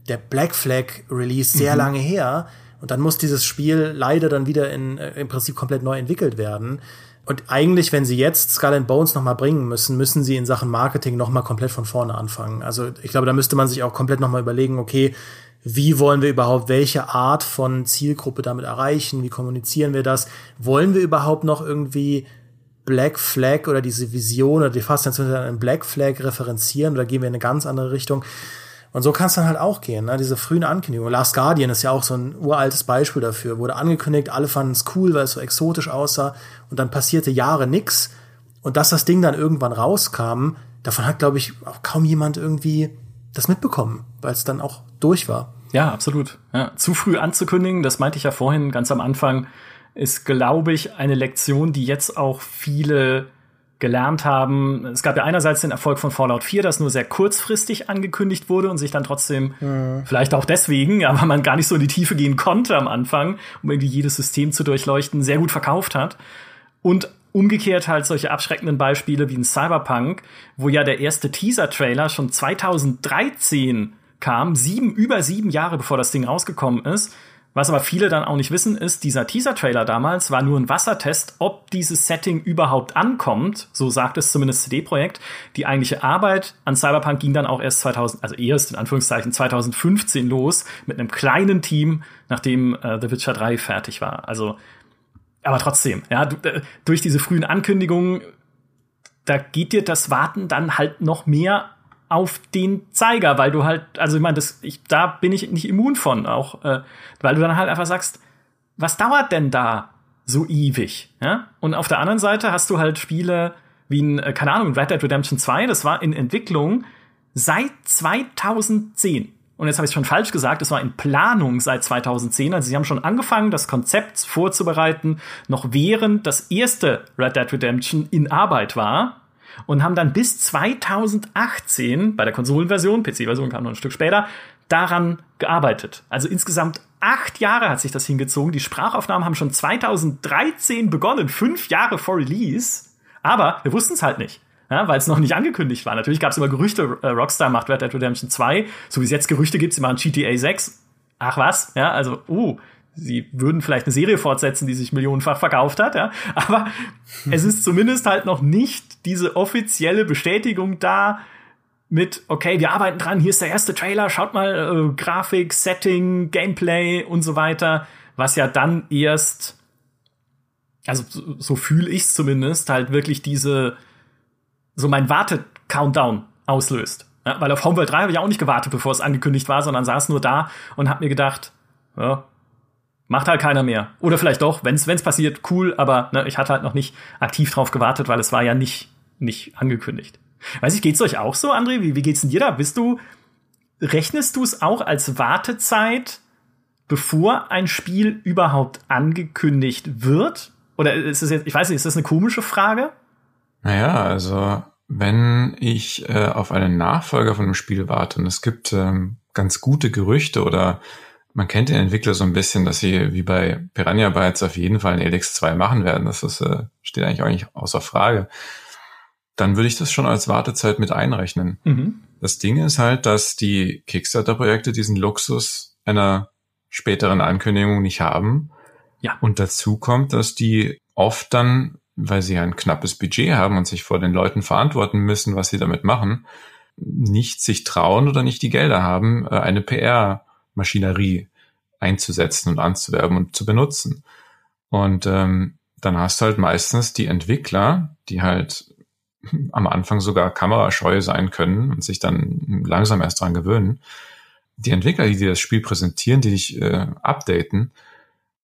B: der Black Flag Release sehr mhm. lange her und dann muss dieses Spiel leider dann wieder in, äh, im Prinzip komplett neu entwickelt werden. Und eigentlich, wenn sie jetzt Skull and Bones nochmal bringen müssen, müssen sie in Sachen Marketing nochmal komplett von vorne anfangen. Also ich glaube, da müsste man sich auch komplett nochmal überlegen, okay, wie wollen wir überhaupt welche Art von Zielgruppe damit erreichen? Wie kommunizieren wir das? Wollen wir überhaupt noch irgendwie Black Flag oder diese Vision oder die Faszination an Black Flag referenzieren oder gehen wir in eine ganz andere Richtung? Und so kann es dann halt auch gehen, ne? diese frühen Ankündigungen. Last Guardian ist ja auch so ein uraltes Beispiel dafür. Wurde angekündigt, alle fanden es cool, weil es so exotisch aussah. Und dann passierte Jahre nix. Und dass das Ding dann irgendwann rauskam, davon hat, glaube ich, auch kaum jemand irgendwie das mitbekommen, weil es dann auch durch war.
A: Ja, absolut. Ja, zu früh anzukündigen, das meinte ich ja vorhin ganz am Anfang, ist, glaube ich, eine Lektion, die jetzt auch viele gelernt haben. Es gab ja einerseits den Erfolg von Fallout 4, das nur sehr kurzfristig angekündigt wurde und sich dann trotzdem, mhm. vielleicht auch deswegen, aber man gar nicht so in die Tiefe gehen konnte am Anfang, um irgendwie jedes System zu durchleuchten, sehr gut verkauft hat. Und umgekehrt halt solche abschreckenden Beispiele wie ein Cyberpunk, wo ja der erste Teaser-Trailer schon 2013 kam, sieben, über sieben Jahre bevor das Ding rausgekommen ist was aber viele dann auch nicht wissen, ist, dieser Teaser-Trailer damals war nur ein Wassertest, ob dieses Setting überhaupt ankommt. So sagt es zumindest CD-Projekt. Die eigentliche Arbeit an Cyberpunk ging dann auch erst 2000, also erst in Anführungszeichen 2015 los, mit einem kleinen Team, nachdem äh, The Witcher 3 fertig war. Also, aber trotzdem, ja, äh, durch diese frühen Ankündigungen, da geht dir das Warten dann halt noch mehr auf den Zeiger, weil du halt, also ich meine, das, ich, da bin ich nicht immun von, auch, äh, weil du dann halt einfach sagst, was dauert denn da so ewig? Ja? Und auf der anderen Seite hast du halt Spiele wie ein, äh, keine Ahnung, Red Dead Redemption 2, das war in Entwicklung seit 2010. und jetzt habe ich schon falsch gesagt, es war in Planung seit 2010. Also sie haben schon angefangen, das Konzept vorzubereiten, noch während das erste Red Dead Redemption in Arbeit war. Und haben dann bis 2018 bei der Konsolenversion, PC-Version kam noch ein Stück später, daran gearbeitet. Also insgesamt acht Jahre hat sich das hingezogen. Die Sprachaufnahmen haben schon 2013 begonnen, fünf Jahre vor Release. Aber wir wussten es halt nicht ja, weil es noch nicht angekündigt war. Natürlich gab es immer Gerüchte, äh, Rockstar macht Red Dead Redemption 2, so wie es jetzt Gerüchte gibt, sie machen GTA 6. Ach was, ja, also, uh, sie würden vielleicht eine Serie fortsetzen, die sich millionenfach verkauft hat, ja, aber es ist zumindest halt noch nicht diese offizielle Bestätigung da mit, okay, wir arbeiten dran, hier ist der erste Trailer, schaut mal, äh, Grafik, Setting, Gameplay und so weiter, was ja dann erst, also so, so fühle ich zumindest, halt wirklich diese so mein Warte-Countdown auslöst. Ja, weil auf Homeworld 3 habe ich auch nicht gewartet, bevor es angekündigt war, sondern saß nur da und habe mir gedacht, ja, macht halt keiner mehr. Oder vielleicht doch, wenn es passiert, cool, aber ne, ich hatte halt noch nicht aktiv drauf gewartet, weil es war ja nicht, nicht angekündigt. Weiß ich, geht's euch auch so, André? Wie, wie geht's denn dir da? Bist du, rechnest du es auch als Wartezeit, bevor ein Spiel überhaupt angekündigt wird? Oder ist es jetzt, ich weiß nicht, ist das eine komische Frage?
C: Naja, also wenn ich äh, auf einen Nachfolger von einem Spiel warte und es gibt ähm, ganz gute Gerüchte oder man kennt den Entwickler so ein bisschen, dass sie wie bei Piranha Bytes auf jeden Fall ein Elix 2 machen werden. Das ist, äh, steht eigentlich auch nicht außer Frage. Dann würde ich das schon als Wartezeit mit einrechnen. Mhm. Das Ding ist halt, dass die Kickstarter-Projekte diesen Luxus einer späteren Ankündigung nicht haben. Ja. Und dazu kommt, dass die oft dann weil sie ein knappes Budget haben und sich vor den Leuten verantworten müssen, was sie damit machen, nicht sich trauen oder nicht die Gelder haben, äh, eine PR-Maschinerie einzusetzen und anzuwerben und zu benutzen. Und ähm, dann hast du halt meistens die Entwickler, die halt am Anfang sogar kamerascheu sein können und sich dann langsam erst dran gewöhnen. Die Entwickler, die dir das Spiel präsentieren, die dich äh, updaten,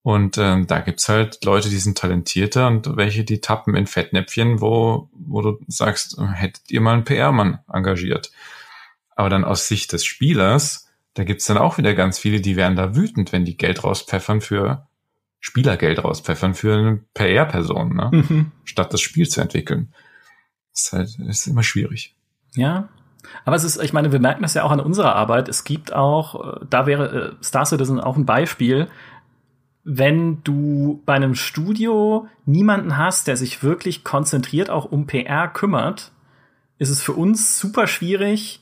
C: und ähm, da gibt's halt Leute, die sind talentierter und welche, die tappen in Fettnäpfchen, wo, wo du sagst, hättet ihr mal einen PR-Mann engagiert. Aber dann aus Sicht des Spielers, da gibt's dann auch wieder ganz viele, die werden da wütend, wenn die Geld rauspfeffern für Spielergeld rauspfeffern für eine PR-Person, ne? Mhm. statt das Spiel zu entwickeln. Das ist halt ist immer schwierig.
A: Ja, aber es ist, ich meine, wir merken das ja auch an unserer Arbeit. Es gibt auch, äh, da wäre äh, Star Citizen auch ein Beispiel wenn du bei einem Studio niemanden hast, der sich wirklich konzentriert auch um PR kümmert, ist es für uns super schwierig,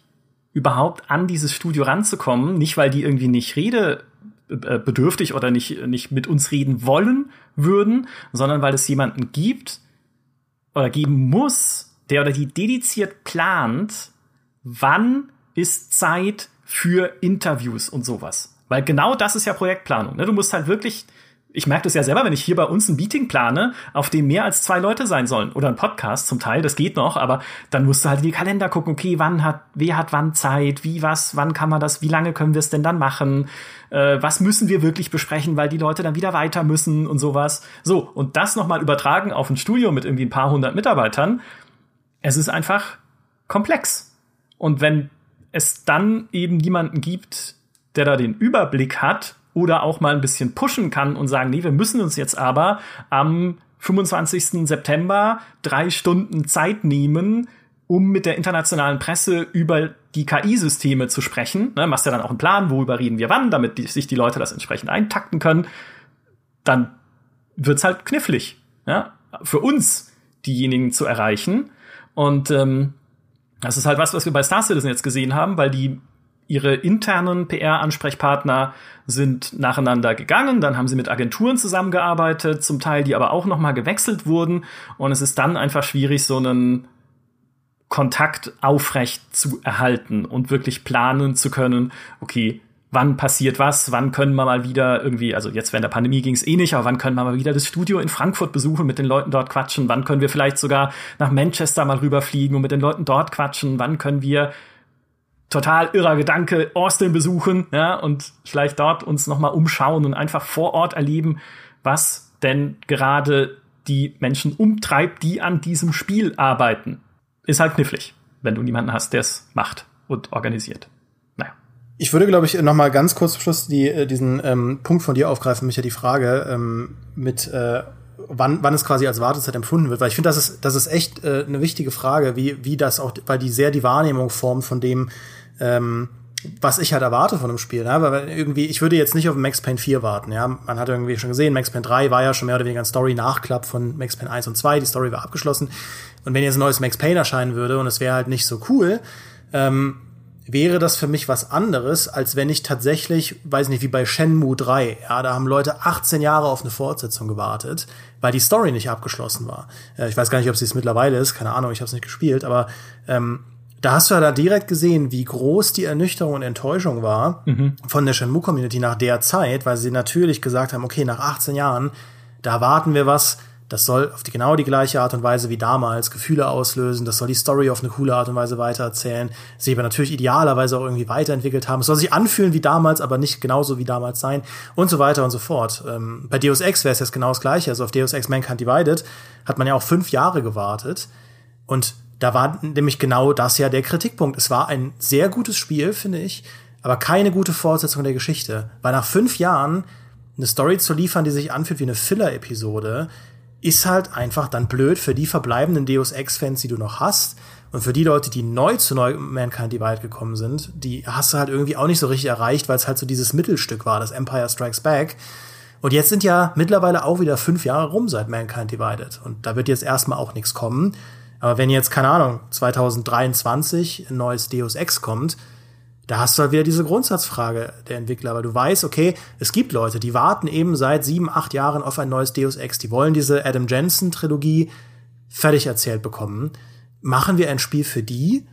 A: überhaupt an dieses Studio ranzukommen. Nicht, weil die irgendwie nicht redebedürftig oder nicht, nicht mit uns reden wollen würden, sondern weil es jemanden gibt oder geben muss, der oder die dediziert plant, wann ist Zeit für Interviews und sowas. Weil genau das ist ja Projektplanung. Ne? Du musst halt wirklich, ich merke das ja selber, wenn ich hier bei uns ein Meeting plane, auf dem mehr als zwei Leute sein sollen oder ein Podcast zum Teil, das geht noch, aber dann musst du halt in die Kalender gucken, okay, wann hat, wer hat wann Zeit, wie was, wann kann man das, wie lange können wir es denn dann machen, äh, was müssen wir wirklich besprechen, weil die Leute dann wieder weiter müssen und sowas. So, und das nochmal übertragen auf ein Studio mit irgendwie ein paar hundert Mitarbeitern, es ist einfach komplex. Und wenn es dann eben niemanden gibt, der da den Überblick hat oder auch mal ein bisschen pushen kann und sagen, nee, wir müssen uns jetzt aber am 25. September drei Stunden Zeit nehmen, um mit der internationalen Presse über die KI-Systeme zu sprechen. Ne, machst ja dann auch einen Plan, worüber reden wir wann, damit die, sich die Leute das entsprechend eintakten können. Dann wird's halt knifflig, ja, für uns diejenigen zu erreichen. Und ähm, das ist halt was, was wir bei Star Citizen jetzt gesehen haben, weil die ihre internen PR-Ansprechpartner sind nacheinander gegangen, dann haben sie mit Agenturen zusammengearbeitet, zum Teil die aber auch noch mal gewechselt wurden. Und es ist dann einfach schwierig so einen Kontakt aufrecht zu erhalten und wirklich planen zu können, okay, wann passiert was, wann können wir mal wieder irgendwie, also jetzt während der Pandemie ging es eh nicht, aber wann können wir mal wieder das Studio in Frankfurt besuchen, mit den Leuten dort quatschen, wann können wir vielleicht sogar nach Manchester mal rüberfliegen und mit den Leuten dort quatschen, wann können wir total irrer Gedanke, Austin besuchen, ja, und vielleicht dort uns nochmal umschauen und einfach vor Ort erleben, was denn gerade die Menschen umtreibt, die an diesem Spiel arbeiten. Ist halt knifflig, wenn du niemanden hast, der es macht und organisiert. Naja.
B: Ich würde, glaube ich, noch mal ganz kurz zum Schluss die, äh, diesen ähm, Punkt von dir aufgreifen, mich ja die Frage ähm, mit äh, wann, wann es quasi als Wartezeit empfunden wird, weil ich finde, das ist, das ist echt äh, eine wichtige Frage, wie, wie das auch, weil die sehr die Wahrnehmung formt von dem, ähm, was ich halt erwarte von einem Spiel. Ne? Weil irgendwie, ich würde jetzt nicht auf Max Payne 4 warten. Ja, man hat irgendwie schon gesehen, Max Payne 3 war ja schon mehr oder weniger ein Story-Nachklapp von Max Payne 1 und 2. Die Story war abgeschlossen. Und wenn jetzt ein neues Max Payne erscheinen würde und es wäre halt nicht so cool, ähm, wäre das für mich was anderes, als wenn ich tatsächlich, weiß nicht, wie bei Shenmue 3, ja, da haben Leute 18 Jahre auf eine Fortsetzung gewartet, weil die Story nicht abgeschlossen war. Äh, ich weiß gar nicht, ob sie es mittlerweile ist, keine Ahnung, ich habe es nicht gespielt, aber ähm, da hast du ja da direkt gesehen, wie groß die Ernüchterung und Enttäuschung war mhm. von der Shenmue-Community nach der Zeit, weil sie natürlich gesagt haben, okay, nach 18 Jahren, da warten wir was, das soll auf die genau die gleiche Art und Weise wie damals Gefühle auslösen. Das soll die Story auf eine coole Art und Weise weitererzählen. Sie aber natürlich idealerweise auch irgendwie weiterentwickelt haben. Es soll sich anfühlen wie damals, aber nicht genauso wie damals sein und so weiter und so fort. Ähm, bei Deus Ex wäre es jetzt genau das Gleiche. Also auf Deus Ex Mankind Divided hat man ja auch fünf Jahre gewartet und da war nämlich genau das ja der Kritikpunkt. Es war ein sehr gutes Spiel, finde ich, aber keine gute Fortsetzung der Geschichte. Weil nach fünf Jahren eine Story zu liefern, die sich anfühlt wie eine Filler-Episode, ist halt einfach dann blöd für die verbleibenden Deus Ex-Fans, die du noch hast. Und für die Leute, die neu zu neu Mankind Divide gekommen sind, die hast du halt irgendwie auch nicht so richtig erreicht, weil es halt so dieses Mittelstück war, das Empire Strikes Back. Und jetzt sind ja mittlerweile auch wieder fünf Jahre rum seit Mankind Divided. Und da wird jetzt erstmal auch nichts kommen. Aber wenn jetzt, keine Ahnung, 2023 ein neues Deus Ex kommt, da hast du halt wieder diese Grundsatzfrage der Entwickler, weil du weißt, okay, es gibt Leute, die warten eben seit sieben, acht Jahren auf ein neues Deus Ex. Die wollen diese Adam Jensen Trilogie fertig erzählt bekommen. Machen wir ein Spiel für die?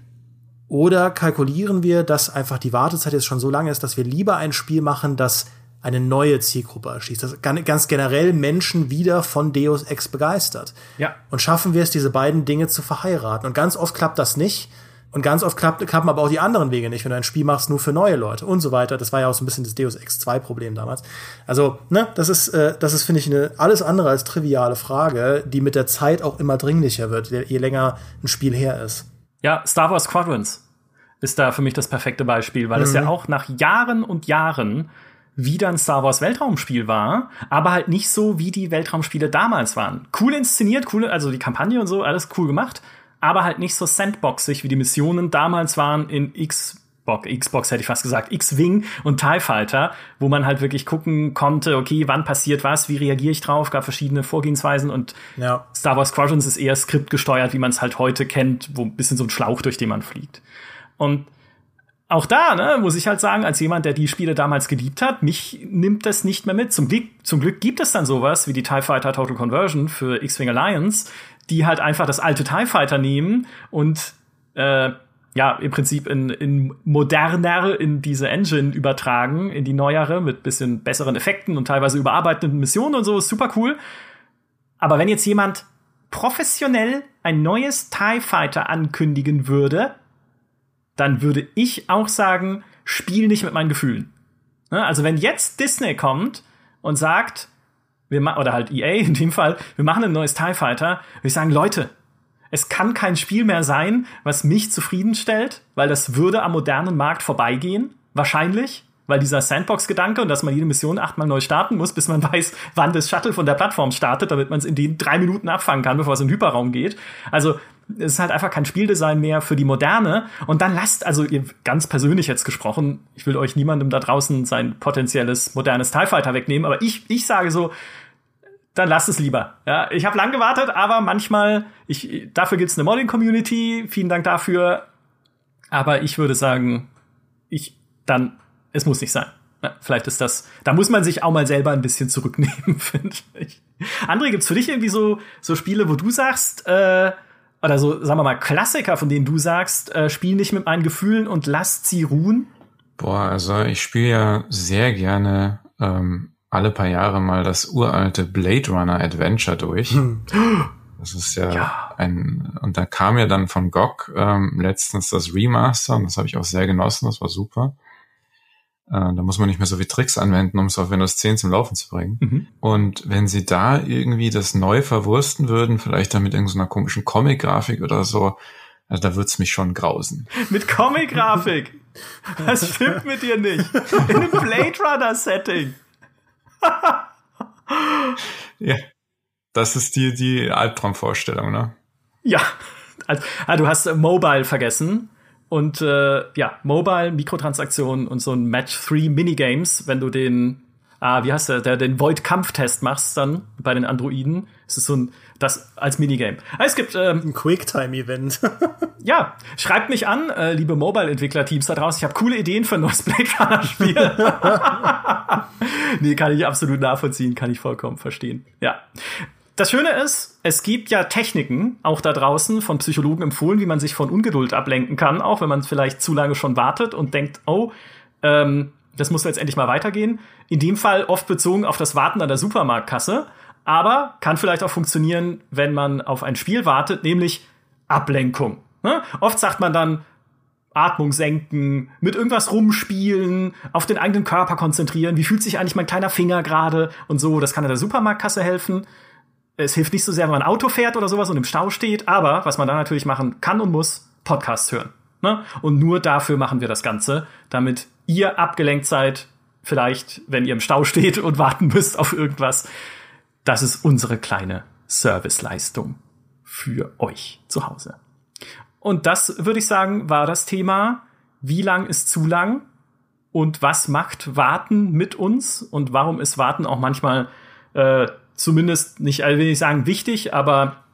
B: Oder kalkulieren wir, dass einfach die Wartezeit jetzt schon so lange ist, dass wir lieber ein Spiel machen, das eine neue Zielgruppe erschließt, das ganz generell Menschen wieder von Deus Ex begeistert.
A: Ja.
B: Und schaffen wir es, diese beiden Dinge zu verheiraten. Und ganz oft klappt das nicht. Und ganz oft klappt, klappen aber auch die anderen Wege nicht, wenn du ein Spiel machst nur für neue Leute und so weiter. Das war ja auch so ein bisschen das Deus Ex 2 Problem damals. Also, ne, das ist, äh, das ist, finde ich, eine alles andere als triviale Frage, die mit der Zeit auch immer dringlicher wird, je länger ein Spiel her ist.
A: Ja, Star Wars Squadrons ist da für mich das perfekte Beispiel, weil mhm. es ja auch nach Jahren und Jahren wieder ein Star Wars Weltraumspiel war, aber halt nicht so, wie die Weltraumspiele damals waren. Cool inszeniert, cool, also die Kampagne und so, alles cool gemacht, aber halt nicht so sandboxig, wie die Missionen damals waren in Xbox, Xbox hätte ich fast gesagt, X-Wing und TIE Fighter, wo man halt wirklich gucken konnte, okay, wann passiert was, wie reagiere ich drauf, gab verschiedene Vorgehensweisen und ja. Star Wars Squadrons ist eher skriptgesteuert, wie man es halt heute kennt, wo ein bisschen so ein Schlauch, durch den man fliegt. Und auch da, ne, muss ich halt sagen, als jemand, der die Spiele damals geliebt hat, mich nimmt das nicht mehr mit. Zum Glück, zum Glück gibt es dann sowas wie die TIE Fighter Total Conversion für X-Wing Alliance, die halt einfach das alte TIE Fighter nehmen und äh, ja, im Prinzip in, in moderner in diese Engine übertragen, in die neuere, mit bisschen besseren Effekten und teilweise überarbeiteten Missionen und so, ist super cool. Aber wenn jetzt jemand professionell ein neues TIE Fighter ankündigen würde, dann würde ich auch sagen, spiel nicht mit meinen Gefühlen. Ne? Also wenn jetzt Disney kommt und sagt, wir oder halt EA in dem Fall, wir machen ein neues TIE Fighter, würde ich sagen, Leute, es kann kein Spiel mehr sein, was mich zufriedenstellt, weil das würde am modernen Markt vorbeigehen, wahrscheinlich, weil dieser Sandbox-Gedanke und dass man jede Mission achtmal neu starten muss, bis man weiß, wann das Shuttle von der Plattform startet, damit man es in den drei Minuten abfangen kann, bevor es in den Hyperraum geht. Also es ist halt einfach kein Spieldesign mehr für die Moderne. Und dann lasst, also ihr ganz persönlich jetzt gesprochen, ich will euch niemandem da draußen sein potenzielles modernes TIE Fighter wegnehmen, aber ich, ich sage so, dann lasst es lieber. Ja, ich habe lang gewartet, aber manchmal, ich, dafür gibt's eine Modding-Community, vielen Dank dafür. Aber ich würde sagen, ich, dann, es muss nicht sein. Ja, vielleicht ist das, da muss man sich auch mal selber ein bisschen zurücknehmen, finde ich. André, gibt's für dich irgendwie so, so Spiele, wo du sagst, äh, oder so, sagen wir mal, Klassiker, von denen du sagst, äh, spiel nicht mit meinen Gefühlen und lasst sie ruhen?
C: Boah, also ich spiele ja sehr gerne ähm, alle paar Jahre mal das uralte Blade Runner Adventure durch. Hm. Das ist ja, ja, ein, und da kam ja dann von GOG ähm, letztens das Remaster und das habe ich auch sehr genossen, das war super. Äh, da muss man nicht mehr so wie Tricks anwenden, um es auf Windows 10 zum Laufen zu bringen. Mhm. Und wenn sie da irgendwie das neu verwursten würden, vielleicht dann mit irgendeiner komischen Comic-Grafik oder so, also da wird's mich schon grausen.
A: mit Comic-Grafik? Was stimmt mit dir nicht? In einem Blade Runner-Setting.
C: ja. Das ist die, die Albtraumvorstellung, ne?
A: Ja. Also, ah, du hast Mobile vergessen. Und äh, ja, Mobile, Mikrotransaktionen und so ein Match 3 Minigames, wenn du den, ah, wie heißt der, der den Void-Kampftest machst dann bei den Androiden. Es ist so ein, das als Minigame. Ah, es gibt ähm,
B: ein Quicktime-Event.
A: ja, schreibt mich an, äh, liebe Mobile-Entwickler-Teams da draußen. Ich habe coole Ideen für ein neues Blade Runner-Spiel. nee, kann ich absolut nachvollziehen, kann ich vollkommen verstehen. Ja. Das Schöne ist, es gibt ja Techniken, auch da draußen, von Psychologen empfohlen, wie man sich von Ungeduld ablenken kann, auch wenn man vielleicht zu lange schon wartet und denkt, oh, ähm, das muss jetzt endlich mal weitergehen. In dem Fall oft bezogen auf das Warten an der Supermarktkasse, aber kann vielleicht auch funktionieren, wenn man auf ein Spiel wartet, nämlich Ablenkung. Ne? Oft sagt man dann, Atmung senken, mit irgendwas rumspielen, auf den eigenen Körper konzentrieren, wie fühlt sich eigentlich mein kleiner Finger gerade und so, das kann in der Supermarktkasse helfen es hilft nicht so sehr, wenn man Auto fährt oder sowas und im Stau steht, aber was man dann natürlich machen kann und muss, Podcasts hören. Ne? Und nur dafür machen wir das Ganze, damit ihr abgelenkt seid, vielleicht, wenn ihr im Stau steht und warten müsst auf irgendwas. Das ist unsere kleine Serviceleistung für euch zu Hause. Und das würde ich sagen, war das Thema, wie lang ist zu lang und was macht Warten mit uns und warum ist Warten auch manchmal äh, zumindest nicht, also will ich sagen wichtig, aber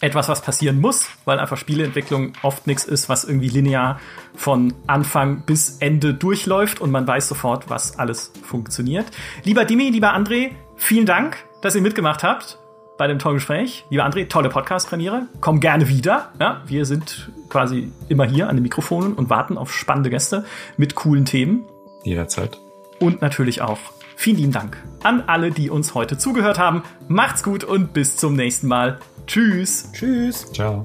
A: etwas, was passieren muss, weil einfach Spieleentwicklung oft nichts ist, was irgendwie linear von Anfang bis Ende durchläuft und man weiß sofort, was alles funktioniert. Lieber Dimi, lieber André, vielen Dank, dass ihr mitgemacht habt bei dem tollen Gespräch. Lieber André, tolle Podcast-Premiere. Komm gerne wieder. Ja, wir sind quasi immer hier an den Mikrofonen und warten auf spannende Gäste mit coolen Themen.
C: Jederzeit.
A: Und natürlich auch Vielen lieben Dank an alle, die uns heute zugehört haben. Macht's gut und bis zum nächsten Mal. Tschüss.
B: Tschüss.
C: Ciao.